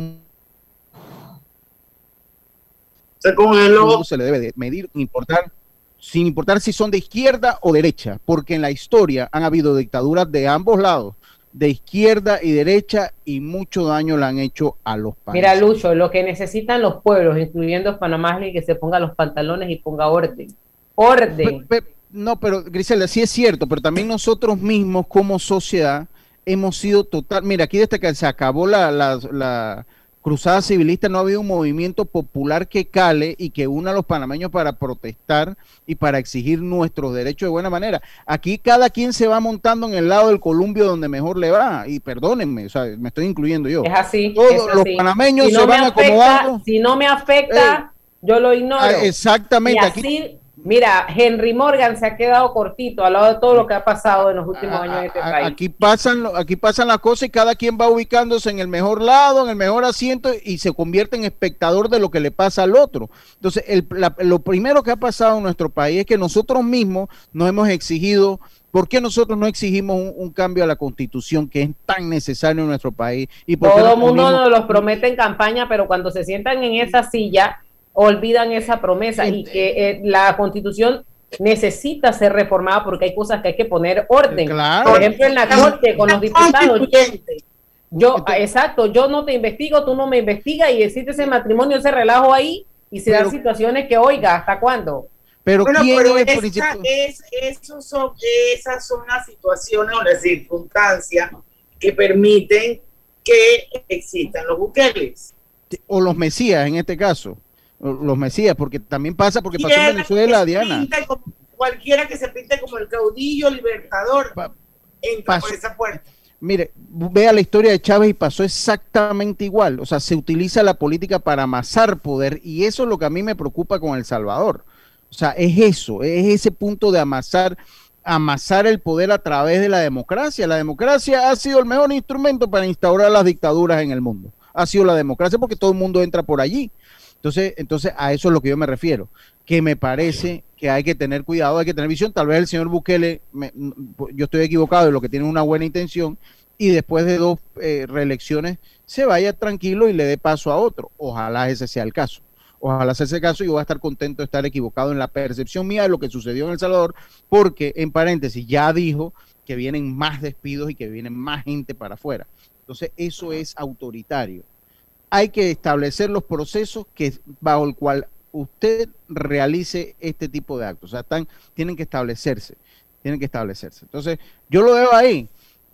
Speaker 1: Se congeló.
Speaker 3: mundo se le debe de medir, sin importar, sin importar si son de izquierda o derecha, porque en la historia han habido dictaduras de ambos lados, de izquierda y derecha, y mucho daño le han hecho a los países.
Speaker 2: Mira, Lucho, lo que necesitan los pueblos, incluyendo Panamá, es que se ponga los pantalones y ponga orden. Orden.
Speaker 3: Pe- pe- no, pero Griselda, sí es cierto, pero también nosotros mismos como sociedad hemos sido total. Mira, aquí desde que se acabó la, la- la cruzada civilista no ha habido un movimiento popular que cale y que una a los panameños para protestar y para exigir nuestros derechos de buena manera. Aquí cada quien se va montando en el lado del columpio donde mejor le va. Y perdónenme, o sea, me estoy incluyendo yo.
Speaker 2: Es así.
Speaker 3: Todos
Speaker 2: es
Speaker 3: los panameños
Speaker 2: Si no
Speaker 3: se van
Speaker 2: afecta-
Speaker 3: acomodando.
Speaker 2: Si no me afecta, yo lo ignoro.
Speaker 3: Ah, exactamente,
Speaker 2: Y
Speaker 3: aquí-
Speaker 2: mira, Henry Morgan se ha quedado cortito al lado de todo lo que ha pasado en los últimos años en este
Speaker 3: A-
Speaker 2: país.
Speaker 3: Aquí pasan, aquí pasan las cosas y cada quien va ubicándose en el mejor lado, en el mejor asiento y se convierte en espectador de lo que le pasa al otro. Entonces, el- la- lo primero que ha pasado en nuestro país es que nosotros mismos nos hemos exigido, ¿por qué nosotros no exigimos un, un cambio a la constitución que es tan necesario en nuestro país? Y por
Speaker 2: Todo el mundo nos los promete en campaña, pero cuando se sientan en esa silla, olvidan esa promesa y que eh, la constitución necesita ser reformada porque hay cosas que hay que poner orden.
Speaker 3: Claro.
Speaker 2: Por ejemplo, en la corte con los diputados. Yo, exacto, yo no te investigo, tú no me investigas y existe ese matrimonio, ese relajo ahí y se dan situaciones que, oiga, ¿hasta cuándo?
Speaker 3: Pero
Speaker 1: Bueno,
Speaker 3: ¿quién
Speaker 1: pero
Speaker 3: es
Speaker 1: esa-
Speaker 3: principal?
Speaker 1: es, esos son, esas son las situaciones o las circunstancias que permiten que existan los buqueles.
Speaker 3: O los mesías en este caso. Los mesías, porque también pasa, porque pasó en Venezuela, Diana.
Speaker 1: como- cualquiera que se pinte como el caudillo libertador entra
Speaker 3: pasó-
Speaker 1: por esa puerta.
Speaker 3: Mire, vea la historia de Chávez y pasó exactamente igual. O sea, se utiliza la política para amasar poder y eso es lo que a mí me preocupa con El Salvador. O sea, es eso, es ese punto de amasar, amasar el poder a través de la democracia. La democracia ha sido el mejor instrumento para instaurar las dictaduras en el mundo. Ha sido la democracia porque todo el mundo entra por allí. Entonces, entonces a eso es lo que yo me refiero, que me parece que hay que tener cuidado, hay que tener visión. Tal vez el señor Bukele, me- yo estoy equivocado de lo que tiene una buena intención y después de dos eh, reelecciones se vaya tranquilo y le dé paso a otro. Ojalá ese sea el caso. Ojalá sea ese caso y yo voy a estar contento de estar equivocado en la percepción mía de lo que sucedió en El Salvador, porque en paréntesis ya dijo que vienen más despidos y que vienen más gente para afuera. Entonces eso es autoritario hay que establecer los procesos que bajo el cual usted realice este tipo de actos. O sea, están, tienen que establecerse, tienen que establecerse. Entonces, yo lo veo ahí.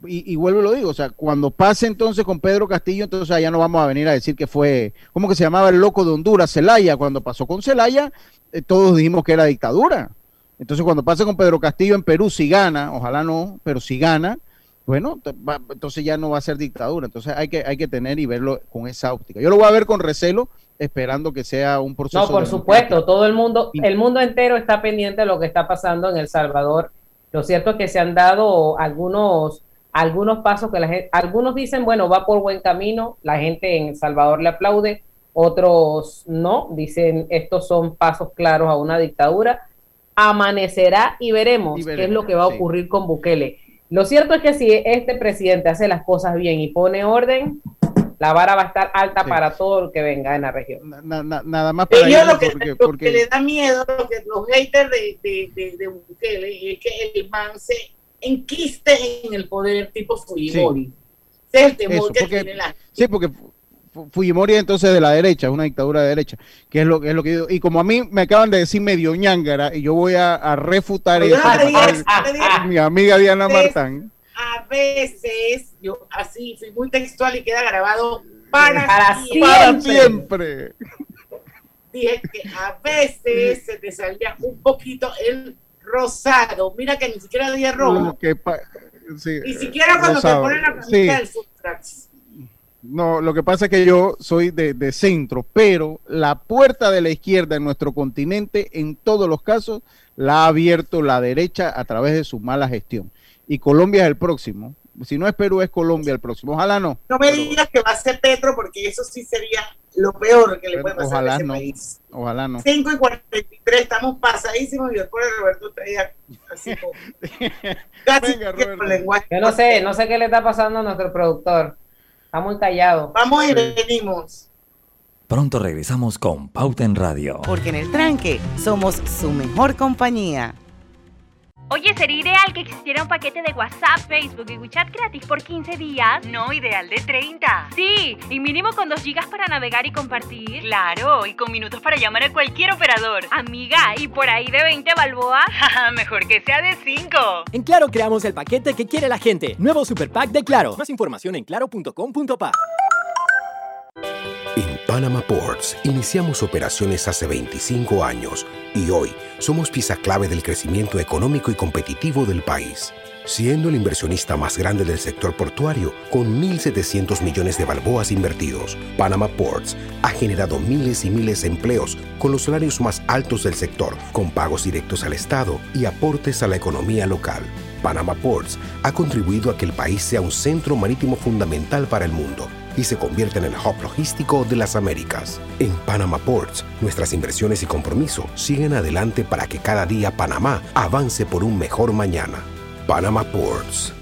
Speaker 3: Y, vuelvo y lo digo, o sea, cuando pase entonces con Pedro Castillo, entonces allá no vamos a venir a decir que fue, ¿cómo que se llamaba el loco de Honduras, Celaya? Cuando pasó con Celaya, eh, todos dijimos que era dictadura. Entonces, cuando pase con Pedro Castillo en Perú, si gana, ojalá no, pero si gana, bueno, entonces ya no va a ser dictadura. Entonces hay que, hay que tener y verlo con esa óptica. Yo lo voy a ver con recelo, esperando que sea un proceso.
Speaker 2: No, por supuesto, todo el mundo, el mundo entero está pendiente de lo que está pasando en El Salvador. Lo cierto es que se han dado algunos, algunos pasos que la gente, algunos dicen, bueno, va por buen camino, la gente en El Salvador le aplaude, otros no, dicen, estos son pasos claros a una dictadura. Amanecerá y veremos,
Speaker 3: Y
Speaker 2: qué es lo que va a
Speaker 3: sí.
Speaker 2: ocurrir con Bukele. Lo cierto es que si este presidente hace las cosas bien y pone orden, la vara va a estar alta
Speaker 3: Sí.
Speaker 2: para todo lo que venga en la región.
Speaker 3: Na- na- nada más para
Speaker 1: Ellos lo que,
Speaker 3: porque,
Speaker 1: lo
Speaker 3: porque-
Speaker 1: que le da miedo, lo que los haters de, de, de, de Bukele, es que el man se enquiste en el poder tipo Fujimori. Ese es el temor
Speaker 3: Eso,
Speaker 1: que
Speaker 3: porque-
Speaker 1: tiene la
Speaker 3: Sí, porque Fujimori entonces de la derecha, es una dictadura de derecha, que es lo que es lo que yo- y como a mí me acaban de decir medio ñángara y yo voy a, a refutar eso,
Speaker 1: digo, digo.
Speaker 3: mi amiga Diana Martán.
Speaker 1: a veces, yo así fui muy textual y queda grabado para,
Speaker 2: Para
Speaker 1: siempre.
Speaker 3: Para siempre.
Speaker 1: Dije que a veces se te salía un poquito el rosado. Mira que ni siquiera dije rojo.
Speaker 3: Sí,
Speaker 1: Ni siquiera cuando
Speaker 3: rosado.
Speaker 1: te ponen la camiseta
Speaker 3: Sí.
Speaker 1: del Subtrax.
Speaker 3: No, lo que pasa es que yo soy de, de centro, pero la puerta de la izquierda en nuestro continente, en todos los casos, la ha abierto la derecha a través de su mala gestión. Y Colombia es el próximo. Si no es Perú, es Colombia el próximo. Ojalá no.
Speaker 1: No me digas que va a ser Petro, porque eso sí sería lo peor que le puede pasar
Speaker 3: Ojalá
Speaker 1: a ese
Speaker 3: no.
Speaker 1: país.
Speaker 3: Ojalá no.
Speaker 1: 5 y 43, estamos pasadísimos y después Roberto traía así como. Casi que con lenguaje.
Speaker 2: Yo no sé, no sé qué le está pasando a nuestro productor. Está muy callado.
Speaker 1: Vamos y venimos.
Speaker 16: Pronto regresamos con Pauta en Radio.
Speaker 13: Porque en el tranque somos su mejor compañía.
Speaker 17: Oye, sería ideal que existiera un paquete de WhatsApp, Facebook y WeChat gratis por 15 días.
Speaker 18: No, ideal de 30.
Speaker 17: Sí, y mínimo con 2 gigas para navegar y compartir.
Speaker 18: Claro, y con minutos para llamar a cualquier operador.
Speaker 17: Amiga, ¿y por ahí de 20 balboa?
Speaker 18: Mejor que sea de 5.
Speaker 19: En Claro creamos el paquete que quiere la gente. Nuevo Super Pack de Claro. Más información en claro.com.pa.
Speaker 10: En Panama Ports iniciamos operaciones hace 25 años y hoy somos pieza clave del crecimiento económico y competitivo del país, siendo el inversionista más grande del sector portuario, con 1.700 millones de balboas invertidos. Panama Ports ha generado miles y miles de empleos con los salarios más altos del sector, con pagos directos al Estado y aportes a la economía local. Panama Ports ha contribuido a que el país sea un centro marítimo fundamental para el mundo y se convierta en el hub logístico de las Américas. En Panama Ports, nuestras inversiones y compromiso siguen adelante para que cada día Panamá avance por un mejor mañana. Panama Ports.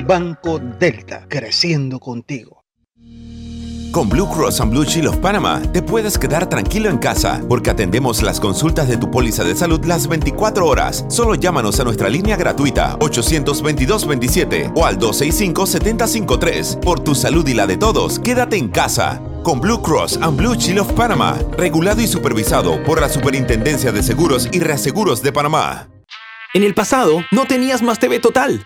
Speaker 11: Banco Delta, creciendo contigo.
Speaker 20: Con Blue Cross and Blue Shield of Panama te puedes quedar tranquilo en casa porque atendemos las consultas de tu póliza de salud las 24 horas. Solo llámanos a nuestra línea gratuita 822-27 o al 265-753. Por tu salud y la de todos, quédate en casa. Con Blue Cross and Blue Shield of Panama, regulado y supervisado por la Superintendencia de Seguros y Reaseguros de Panamá.
Speaker 9: En el pasado, no tenías más TV Total.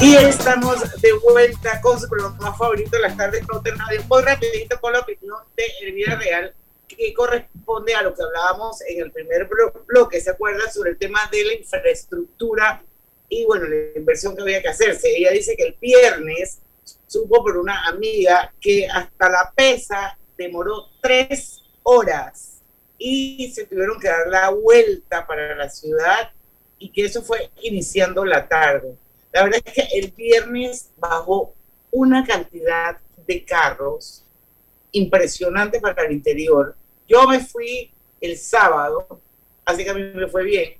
Speaker 1: Y estamos de vuelta con su programa favorito de las tardes en Radio. Muy rapidito con la opinión de Elvira Real, que corresponde a lo que hablábamos en el primer blo- bloque, ¿se acuerda? Sobre el tema de la infraestructura y, bueno, la inversión que había que hacerse. Ella dice que el viernes supo por una amiga que hasta la pesa demoró tres horas y se tuvieron que dar la vuelta para la ciudad y que eso fue iniciando la tarde. La verdad es que el viernes bajó una cantidad de carros impresionante para el interior. Yo me fui el sábado, así que a mí me fue bien.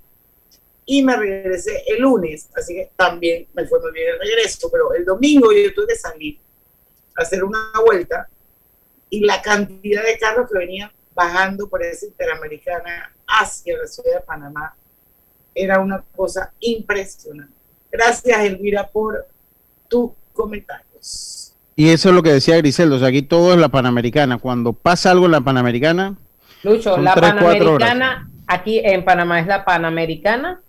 Speaker 1: Y me regresé el lunes, así que también me fue muy bien el regreso. Pero el domingo yo tuve que salir a hacer una vuelta y la cantidad de carros que venían bajando por esa interamericana hacia la ciudad de Panamá era una cosa impresionante. Gracias, Elvira, por tus comentarios.
Speaker 3: Y eso es lo que decía Griseldo, o sea, aquí todo es la Panamericana. Cuando pasa algo en la Panamericana,
Speaker 2: Lucho,
Speaker 3: Son
Speaker 2: la. Panamericana, aquí en Panamá es la Panamericana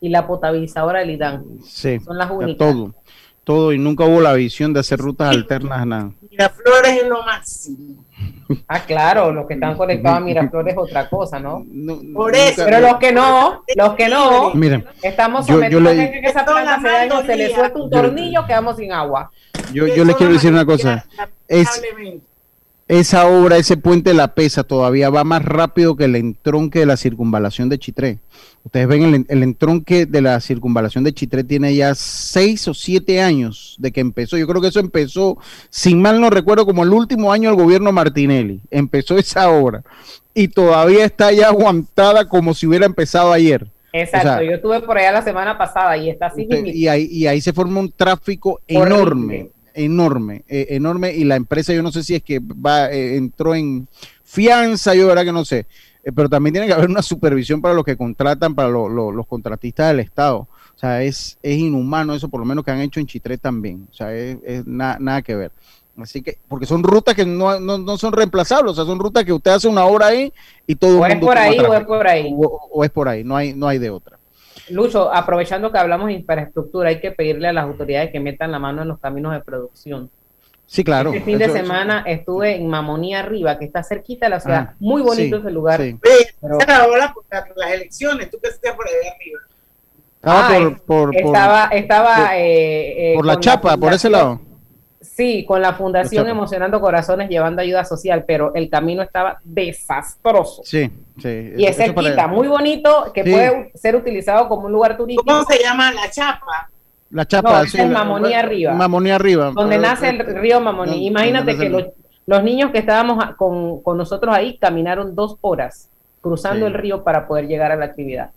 Speaker 2: y la potabilizadora del IDAN.
Speaker 3: sí,
Speaker 2: Son las únicas.
Speaker 3: todo, todo, y nunca hubo la visión de hacer rutas alternas a nada.
Speaker 1: Miraflores es lo máximo.
Speaker 2: Ah, claro, los que están conectados a Miraflores es otra cosa, ¿no?
Speaker 1: Por eso.
Speaker 2: Pero los que no, los que no,
Speaker 3: Miren,
Speaker 2: estamos
Speaker 3: yo- yo
Speaker 2: sometidos
Speaker 3: le-
Speaker 2: a que esa planta se le suelta un
Speaker 3: Yo-
Speaker 2: tornillo, quedamos sin agua.
Speaker 3: Yo, yo les quiero decir una cosa, es, esa obra, ese puente de la pesa todavía va más rápido que el entronque de la circunvalación de Chitré. Ustedes ven el, el entronque de la circunvalación de Chitré tiene ya seis o siete años de que empezó. Yo creo que eso empezó, sin mal no recuerdo, como el último año del gobierno Martinelli. Empezó esa obra y todavía está ya aguantada como si hubiera empezado ayer.
Speaker 2: Exacto,
Speaker 3: O sea,
Speaker 2: yo estuve por allá la semana pasada y está así.
Speaker 3: Usted- y, ahí, y ahí se forma un tráfico
Speaker 2: Horrible.
Speaker 3: enorme, enorme, eh, enorme. Y la empresa, yo no sé si es que va, eh, entró en fianza, yo verdad que no sé. Eh, pero también tiene que haber una supervisión para los que contratan, para lo- lo- los contratistas del Estado. O sea, es, es inhumano eso, por lo menos que han hecho en Chitré también. O sea, es, es na- nada que ver. Así que, porque son rutas que no, no, no son reemplazables, o sea, son rutas que usted hace una hora ahí y todo
Speaker 2: O
Speaker 3: el
Speaker 2: es por ahí o es por ahí.
Speaker 3: O, o es por ahí, no hay, no hay de otra.
Speaker 2: Lucho, aprovechando que hablamos de infraestructura, hay que pedirle a las autoridades que metan la mano en los caminos de producción.
Speaker 3: Sí, claro.
Speaker 2: Este fin de
Speaker 3: eso- eso-
Speaker 2: semana estuve en Mamonía Arriba, que está cerquita de la ciudad.
Speaker 3: Ah,
Speaker 2: Muy bonito
Speaker 3: sí,
Speaker 2: ese lugar.
Speaker 3: sí.
Speaker 2: Pero-
Speaker 1: ahora por la- las elecciones, tú que estás por allá arriba.
Speaker 3: Estaba
Speaker 2: Ah,
Speaker 3: por, por, por-
Speaker 2: estaba, estaba
Speaker 3: por-
Speaker 2: eh, eh,
Speaker 3: por la chapa, por ese lado.
Speaker 2: Sí, con la Fundación. Emocionando Corazones llevando ayuda social, pero el camino estaba desastroso.
Speaker 3: Sí, sí.
Speaker 2: Y es cerquita, muy bonito, que
Speaker 3: Sí.
Speaker 2: puede ser utilizado como un lugar turístico.
Speaker 1: ¿Cómo se llama la chapa?
Speaker 3: La chapa.
Speaker 2: No, es el Mamoní arriba.
Speaker 3: Mamoní arriba.
Speaker 2: donde
Speaker 3: Pero-
Speaker 2: nace el río Mamoní. Imagínate que los, los niños que estábamos con, con nosotros ahí caminaron dos horas cruzando
Speaker 3: Sí.
Speaker 2: el río para poder llegar a la actividad.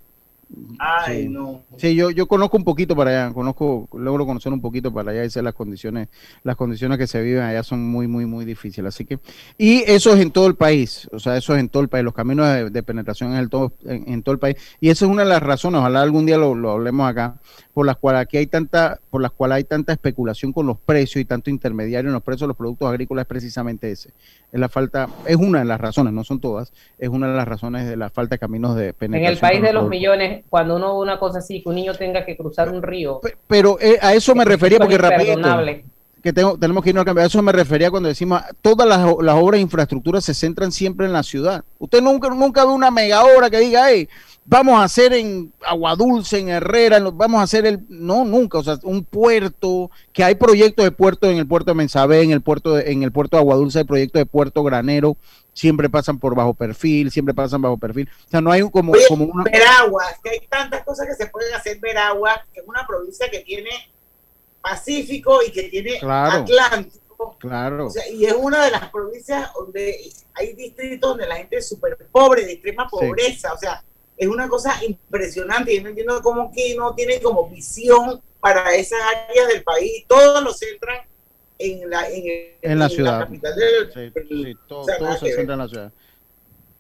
Speaker 1: Ay,
Speaker 3: Sí.
Speaker 1: no.
Speaker 3: Sí, yo, yo conozco un poquito para allá, conozco, logro conocer un poquito para allá y sé las condiciones, las condiciones que se viven allá son muy, muy, muy difíciles. Así que, y eso es en todo el país, o sea, eso es en todo el país, los caminos de, de penetración en, el todo, en, en todo el país. Y esa es una de las razones, ojalá algún día lo, lo hablemos acá, por las cuales aquí hay tanta, por las cuales hay tanta especulación con los precios y tanto intermediario en los precios de los productos agrícolas, es precisamente ese. Es la falta, es una de las razones, no son todas, es una de las razones de la falta de caminos de
Speaker 2: En
Speaker 3: penetración.
Speaker 2: el país de los millones, cuando uno ve una cosa así, que un niño tenga que cruzar un río,
Speaker 3: Pero eh, a eso me refería porque rapidito, que tengo, tenemos que irnos al cambio. A eso me refería cuando decimos todas las, las obras de infraestructura se centran siempre en la ciudad. Usted nunca, nunca ve una mega obra que diga, hey, vamos a hacer en Aguadulce, en Herrera, vamos a hacer el. No, nunca. O sea, un puerto, que hay proyectos de puerto en el puerto de Mensabé, en el puerto de, en el puerto de Aguadulce, hay proyectos de puerto granero, siempre pasan por bajo perfil, siempre pasan bajo perfil. O sea, no hay un- como,
Speaker 1: Oye,
Speaker 3: como una.
Speaker 1: Veragua, que hay tantas cosas que se pueden hacer en Veragua, que es una provincia que tiene Pacífico y que tiene
Speaker 3: Claro.
Speaker 1: Atlántico.
Speaker 3: Claro.
Speaker 1: O sea, y es una de las provincias donde hay distritos donde la gente es súper pobre, de extrema pobreza. O sea, es una cosa impresionante. Yo no entiendo cómo que no tienen como visión para esas áreas del país. Todos lo centran en la, en,
Speaker 3: la ciudad.
Speaker 1: capital del-
Speaker 3: Sí,
Speaker 1: del-
Speaker 3: sí, todo,
Speaker 1: o sea,
Speaker 3: todo
Speaker 1: nada
Speaker 3: se
Speaker 1: ver.
Speaker 3: centra en la ciudad.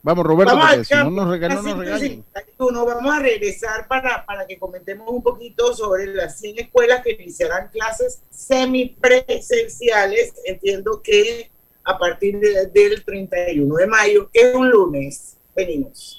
Speaker 3: Vamos, Roberto,
Speaker 1: Vamos
Speaker 3: porque si no nos rega- no nos regañen.
Speaker 1: 151, vamos a regresar para, para que comentemos un poquito sobre las 100 escuelas que iniciarán clases semipresenciales. Entiendo que a partir de- del 31 de mayo, que es un lunes. Venimos.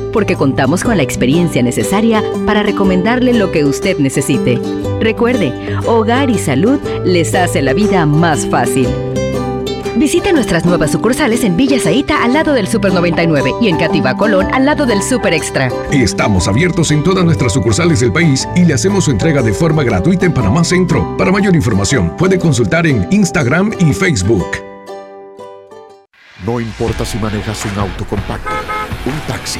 Speaker 21: porque contamos con la experiencia necesaria para recomendarle lo que usted necesite. Recuerde, Hogar y Salud les hace la vida más fácil. Visite nuestras nuevas sucursales en Villa Zaita al lado del Super 99 y en Cativa Colón al lado del Super Extra.
Speaker 22: Estamos abiertos en todas nuestras sucursales del país y le hacemos su entrega de forma gratuita en Panamá Centro. Para mayor información, puede consultar en Instagram y Facebook.
Speaker 23: No importa si manejas un auto compacto, un taxi,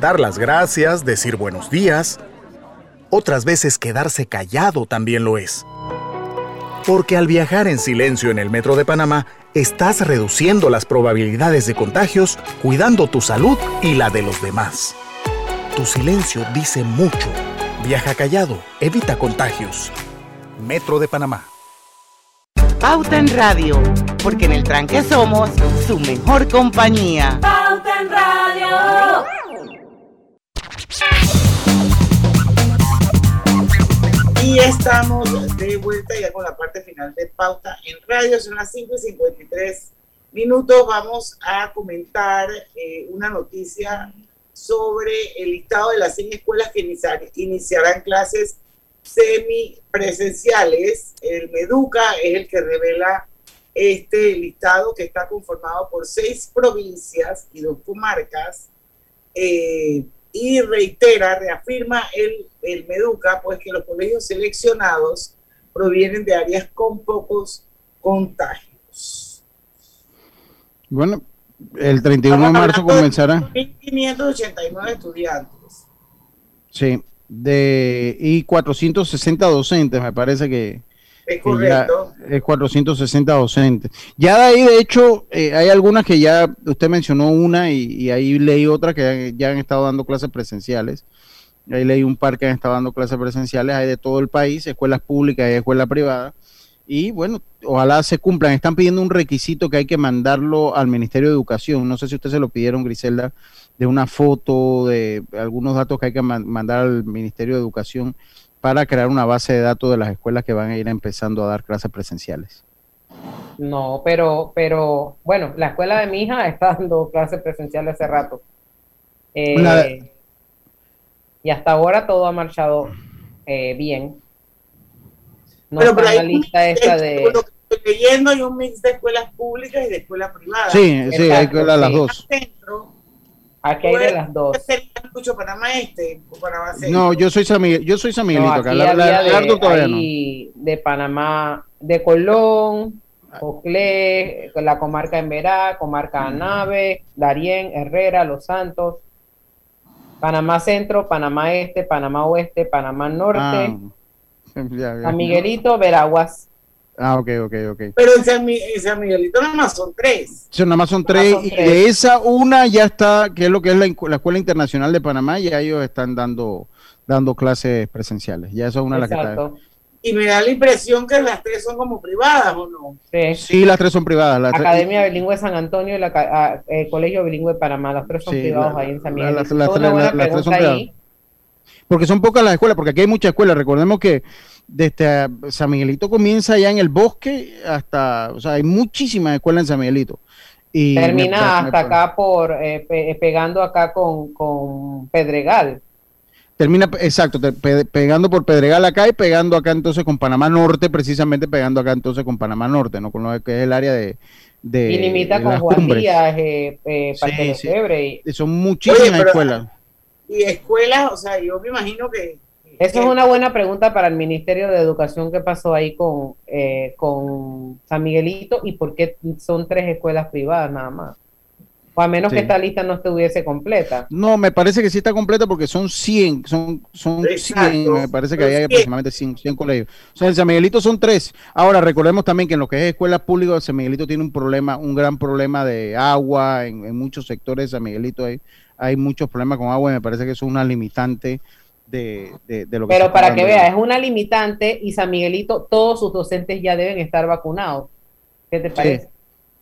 Speaker 12: Dar las gracias, decir buenos días. Otras veces quedarse callado también lo es. Porque al viajar en silencio en el metro de Panamá, estás reduciendo las probabilidades de contagios, cuidando tu salud y la de los demás. Tu silencio dice mucho. Viaja callado, evita contagios. Metro de Panamá.
Speaker 13: Pauta en Radio, porque en el tranque somos su mejor compañía.
Speaker 1: Y estamos de vuelta ya con la parte final de Pauta en Radio. Son las 5 y 53 minutos. Vamos a comentar eh, una noticia sobre el listado de las 100 escuelas que iniciar- iniciarán clases semipresenciales. El Meduca es el que revela este listado que está conformado por seis provincias y dos comarcas. Eh, y reitera, reafirma el, el Meduca, pues que los colegios seleccionados provienen de áreas con pocos contagios.
Speaker 3: Bueno, el 31 de marzo comenzará.
Speaker 1: 1.589 estudiantes.
Speaker 3: Sí, de, y 460 docentes, me parece que,
Speaker 1: Es
Speaker 3: que ya
Speaker 1: correcto.
Speaker 3: es 460 docentes. Ya de ahí, de hecho, eh, hay algunas que ya, usted mencionó una y, y ahí leí otra que ya han estado dando clases presenciales. Ahí leí un par que han estado dando clases presenciales, hay de todo el país, escuelas públicas y escuelas privadas. Y bueno, ojalá se cumplan. Están pidiendo un requisito que hay que mandarlo al Ministerio de Educación. No sé si usted se lo pidieron, Griselda, de una foto, de algunos datos que hay que man- mandar al Ministerio de Educación para crear una base de datos de las escuelas que van a ir empezando a dar clases presenciales.
Speaker 2: No, pero, pero, bueno, la escuela de mi hija está dando clases presenciales hace rato. Eh,
Speaker 3: La-
Speaker 2: y hasta ahora todo ha marchado eh, bien. No
Speaker 1: Pero
Speaker 2: está
Speaker 1: por
Speaker 2: en la lista esta de...
Speaker 1: por lo que estoy leyendo hay un mix de escuelas públicas y de escuelas privadas.
Speaker 3: Sí, sí, hay que las dos.
Speaker 1: Centro,
Speaker 2: Aquí hay de las dos.
Speaker 1: ¿Qué sería mucho Panamá Este Panamá?
Speaker 3: No, yo soy San Miguel, yo soy San
Speaker 2: No,
Speaker 3: Miguelito
Speaker 2: aquí
Speaker 3: acá. La, la-
Speaker 2: había
Speaker 3: Lardo
Speaker 2: de,
Speaker 3: todavía no.
Speaker 2: de Panamá, de Colón, Coclé, la comarca Emberá, comarca Anave, Darién, Herrera, Los Santos, Panamá Centro, Panamá Este, Panamá Oeste, Panamá Norte,
Speaker 3: Ah.
Speaker 2: San Miguelito, Veraguas.
Speaker 3: Ah, ok, ok, ok.
Speaker 1: Pero en San, en San Miguelito nada más son tres.
Speaker 3: Sí, nada más son tres,
Speaker 2: son
Speaker 3: y
Speaker 2: tres.
Speaker 3: de esa una ya está, que es lo que es la, la Escuela Internacional de Panamá, ya ellos están dando dando clases presenciales. Ya esa es una de las que está.
Speaker 2: Exacto.
Speaker 1: Y me da la impresión que las tres son como privadas, ¿o no?
Speaker 2: Sí.
Speaker 3: Sí, las tres son privadas. las tres-
Speaker 2: Academia Bilingüe San Antonio y la ah, eh, Colegio Bilingüe Panamá, los tres son
Speaker 3: Sí,
Speaker 2: privados
Speaker 3: la-
Speaker 2: ahí en San
Speaker 3: la-
Speaker 2: Miguel.
Speaker 3: las-
Speaker 2: Toda
Speaker 3: las tres- las- las son privadas. Porque son pocas las escuelas, porque aquí hay muchas escuelas. Recordemos que desde San Miguelito comienza ya en el bosque hasta, o sea, hay muchísimas escuelas en San Miguelito. Y
Speaker 2: Termina
Speaker 3: me-
Speaker 2: hasta acá por, eh, pe- pegando acá con, con Pedregal.
Speaker 3: Termina, exacto, te- pe- pegando por Pedregal acá y pegando acá entonces con Panamá Norte, precisamente pegando acá entonces con Panamá Norte, ¿no? Con lo que es el área de... de
Speaker 2: y limita
Speaker 3: de
Speaker 2: con
Speaker 3: las
Speaker 2: Juan
Speaker 3: cumbres.
Speaker 2: Díaz, eh, eh, Parque
Speaker 3: Sí,
Speaker 2: de
Speaker 3: sí.
Speaker 2: Y
Speaker 3: Son muchísimas
Speaker 1: Oye, pero-
Speaker 3: escuelas.
Speaker 1: Y escuelas, o sea, yo me imagino que...
Speaker 2: Eso es una buena pregunta para el Ministerio de Educación. ¿Qué pasó ahí con, eh, con San Miguelito y por qué son tres escuelas privadas nada más? O a menos
Speaker 3: Sí.
Speaker 2: que esta lista no estuviese completa.
Speaker 3: No, me parece que sí está completa porque son 100, son, son 100,
Speaker 1: Exacto.
Speaker 3: me parece que hay
Speaker 1: 100.
Speaker 3: aproximadamente 100, 100 colegios. O sea, en San Miguelito son tres. Ahora, recordemos también que en lo que es escuelas públicas, San Miguelito tiene un problema, un gran problema de agua, en, en muchos sectores de San Miguelito hay, hay muchos problemas con agua y me parece que eso es una limitante de, de, de lo que
Speaker 2: Pero para que vea, es una limitante y San Miguelito, todos sus docentes ya deben estar vacunados. ¿Qué te parece?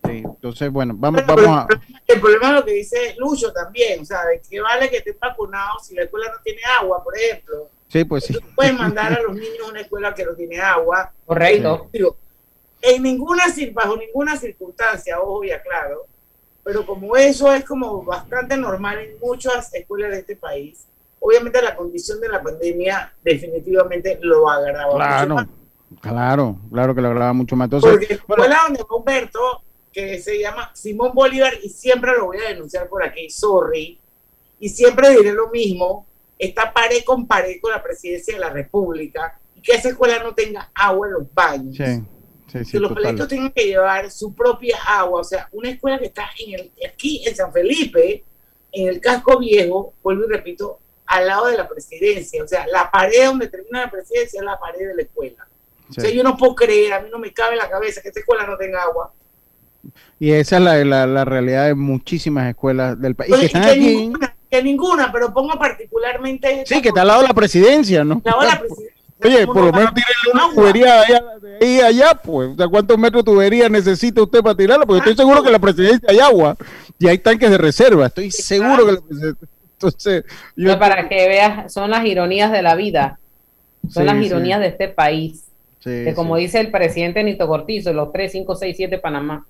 Speaker 3: Sí, entonces, bueno, vamos, vamos a...
Speaker 1: El problema es lo que dice Lucho también, o sea, de que vale que estén vacunados si la escuela no tiene agua, por ejemplo.
Speaker 3: Sí, pues sí.
Speaker 1: Pueden mandar a los niños a una escuela que no tiene agua.
Speaker 2: Correcto.
Speaker 1: Digo, en ninguna, cir- bajo ninguna circunstancia, ojo y aclaro, pero como eso es como bastante normal en muchas escuelas de este país, obviamente la condición de la pandemia definitivamente lo agrava mucho
Speaker 3: Claro,
Speaker 1: más.
Speaker 3: claro, claro que lo hablaba mucho más. Entonces,
Speaker 1: Porque la escuela donde Humberto, que se llama Simón Bolívar, y siempre lo voy a denunciar por aquí, sorry, y siempre diré lo mismo, está pared con pared con la presidencia de la República, y que esa escuela no tenga agua en los baños.
Speaker 3: sí, sí, sí,
Speaker 1: que los palitos tengan que llevar su propia agua, o sea, una escuela que está en el, aquí en San Felipe, en el casco viejo, vuelvo y repito, al lado de la presidencia, o sea, la pared donde termina la presidencia es la pared de la escuela. O sea, yo no puedo creer, a mí no me cabe en la cabeza que esta escuela no tenga agua.
Speaker 3: Y esa es la, la, la realidad de muchísimas escuelas del país. Que están
Speaker 1: que,
Speaker 3: aquí.
Speaker 1: ninguna, que ninguna, pero pongo particularmente.
Speaker 3: Sí, que está al lado de la presidencia, ¿no?
Speaker 1: al lado de la presidencia.
Speaker 3: Oye,
Speaker 1: ¿Cómo
Speaker 3: por lo menos tírele una
Speaker 1: agua?
Speaker 3: tubería allá, de ahí allá, pues. O sea, ¿cuántos metros de tubería necesita usted para tirarla? Porque estoy seguro que en la presidencia hay agua y hay tanques de reserva. Estoy seguro que la presidencia. Entonces, yo.
Speaker 2: No, para que veas, son las ironías de la vida. Son
Speaker 3: Sí,
Speaker 2: las
Speaker 3: sí.
Speaker 2: ironías de este país.
Speaker 3: Sí,
Speaker 2: que como dice el presidente Nito Cortizo, los 3, 5, 6, 7 Panamá.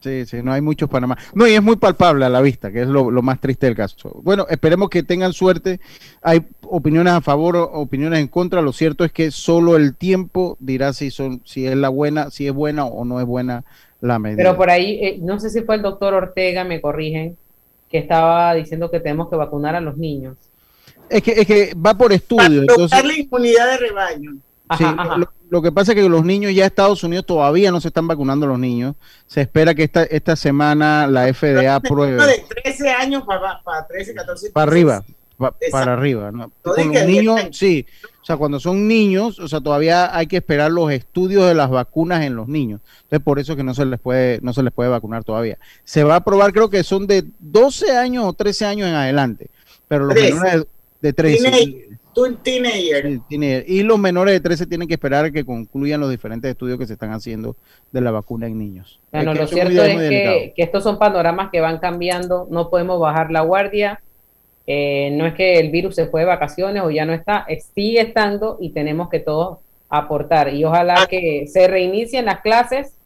Speaker 3: Sí, sí, no hay muchos Panamá. No, y es muy palpable a la vista, que es lo, lo más triste del caso. Bueno, esperemos que tengan suerte. Hay opiniones a favor o opiniones en contra. Lo cierto es que solo el tiempo dirá si son, si es la buena, si es buena o no es buena la medida.
Speaker 2: Pero por ahí, eh, no sé si fue el doctor Ortega, me corrigen, que estaba diciendo que tenemos que vacunar a los niños.
Speaker 3: Es que, es que va por estudio.
Speaker 1: Lograr
Speaker 3: Entonces,
Speaker 1: la inmunidad de rebaño.
Speaker 3: sí, Lo, lo que pasa es que los niños ya Estados Unidos todavía no se están vacunando los niños. Se espera que esta, esta semana la FDA apruebe.
Speaker 1: Uno de 13 años para, para 13, 14.
Speaker 3: Para arriba. Para arriba. ¿no? Con los niños, sí. O sea, cuando son niños, o sea, todavía hay que esperar los estudios de las vacunas en los niños. Entonces, por eso que no se les puede, no se les puede vacunar todavía. Se va a probar, creo que son de 12 años o 13 años en adelante. Pero los menores de, de 13.
Speaker 1: Teenager.
Speaker 3: Y los menores de 13 tienen que esperar a que concluyan los diferentes estudios que se están haciendo de la vacuna en niños.
Speaker 2: Bueno, lo cierto es que, que, estos son panoramas que van cambiando, no podemos bajar la guardia. Eh, no es que el virus se fue de vacaciones o ya no está, sigue estando y tenemos que todos aportar. Y ojalá
Speaker 1: Ah.
Speaker 2: que se reinicien las clases,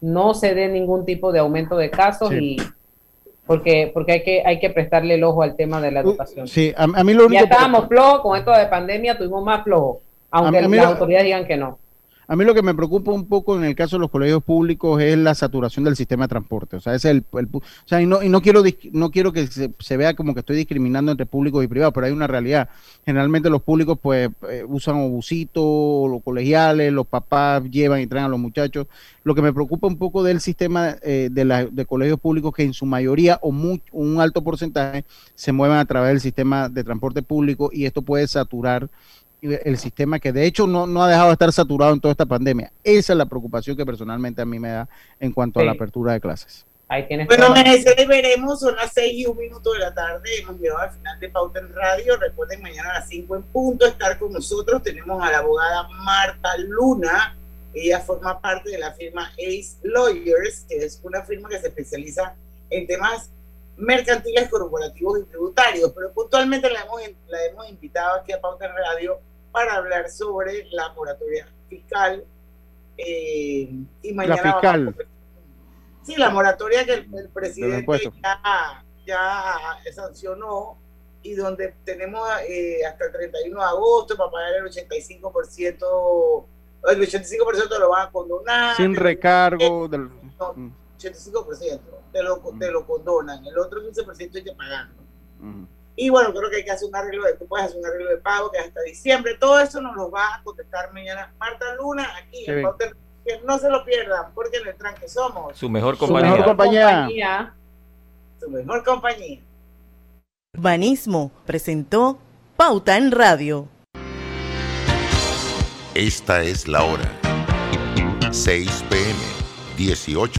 Speaker 2: no se dé ningún tipo de aumento de casos y porque porque hay que hay que prestarle el ojo al tema de la educación.
Speaker 3: Sí, a, a mí lo único
Speaker 2: ya estábamos flojos con esto de pandemia, tuvimos más flojos, aunque
Speaker 3: mí
Speaker 2: las autoridades digan que no.
Speaker 3: A mí lo que me preocupa un poco en el caso de los colegios públicos es la saturación del sistema de transporte. O sea, es el, o sea, y no, y no quiero no quiero que se, se vea como que estoy discriminando entre públicos y privados, pero hay una realidad. Generalmente los públicos pues eh, usan obusitos, los colegiales, los papás llevan y traen a los muchachos. Lo que me preocupa un poco del sistema eh, de, la- de colegios públicos que en su mayoría o un alto porcentaje se mueven a través del sistema de transporte público y esto puede saturar el sistema que de hecho no, no ha dejado de estar saturado en toda esta pandemia. Esa es la preocupación que personalmente a mí me da en cuanto a la
Speaker 2: Sí.
Speaker 3: apertura de clases.
Speaker 2: Ahí tienes
Speaker 1: Bueno, me veremos, son las 6 y un minuto de la tarde, hemos llegado al final de Pauta en Radio, recuerden mañana a las 5 en punto estar con nosotros, tenemos a la abogada Marta Luna, ella forma parte de la firma Ace Lawyers, que es una firma que se especializa en temas mercantiles, corporativos y tributarios, pero puntualmente la hemos, la hemos invitado aquí a Pauta en Radio para hablar sobre la moratoria fiscal eh, y mañana
Speaker 3: La
Speaker 1: vamos a
Speaker 3: fiscal.
Speaker 1: Sí, la moratoria que el, el presidente ya, ya sancionó y donde tenemos eh, hasta el 31 de agosto para pagar el 85%, el 85% lo van a condonar.
Speaker 3: Sin recargo. Del,
Speaker 1: No, 85% te lo, te lo condonan, el otro 15% hay que pagarlo.
Speaker 3: Ujú.
Speaker 1: Y bueno, creo que hay que hacer un arreglo de, tú puedes hacer un arreglo de pago que hasta diciembre. Todo eso nos lo va a contestar mañana Marta Luna aquí
Speaker 16: Qué
Speaker 1: en en- que no se lo pierdan, porque en el tranque somos
Speaker 16: Su mejor
Speaker 3: Su
Speaker 16: compañía.
Speaker 3: mejor compañía.
Speaker 1: su mejor compañía.
Speaker 24: Urbanismo presentó Pauta en Radio.
Speaker 23: Esta es la hora. 6 pm, 18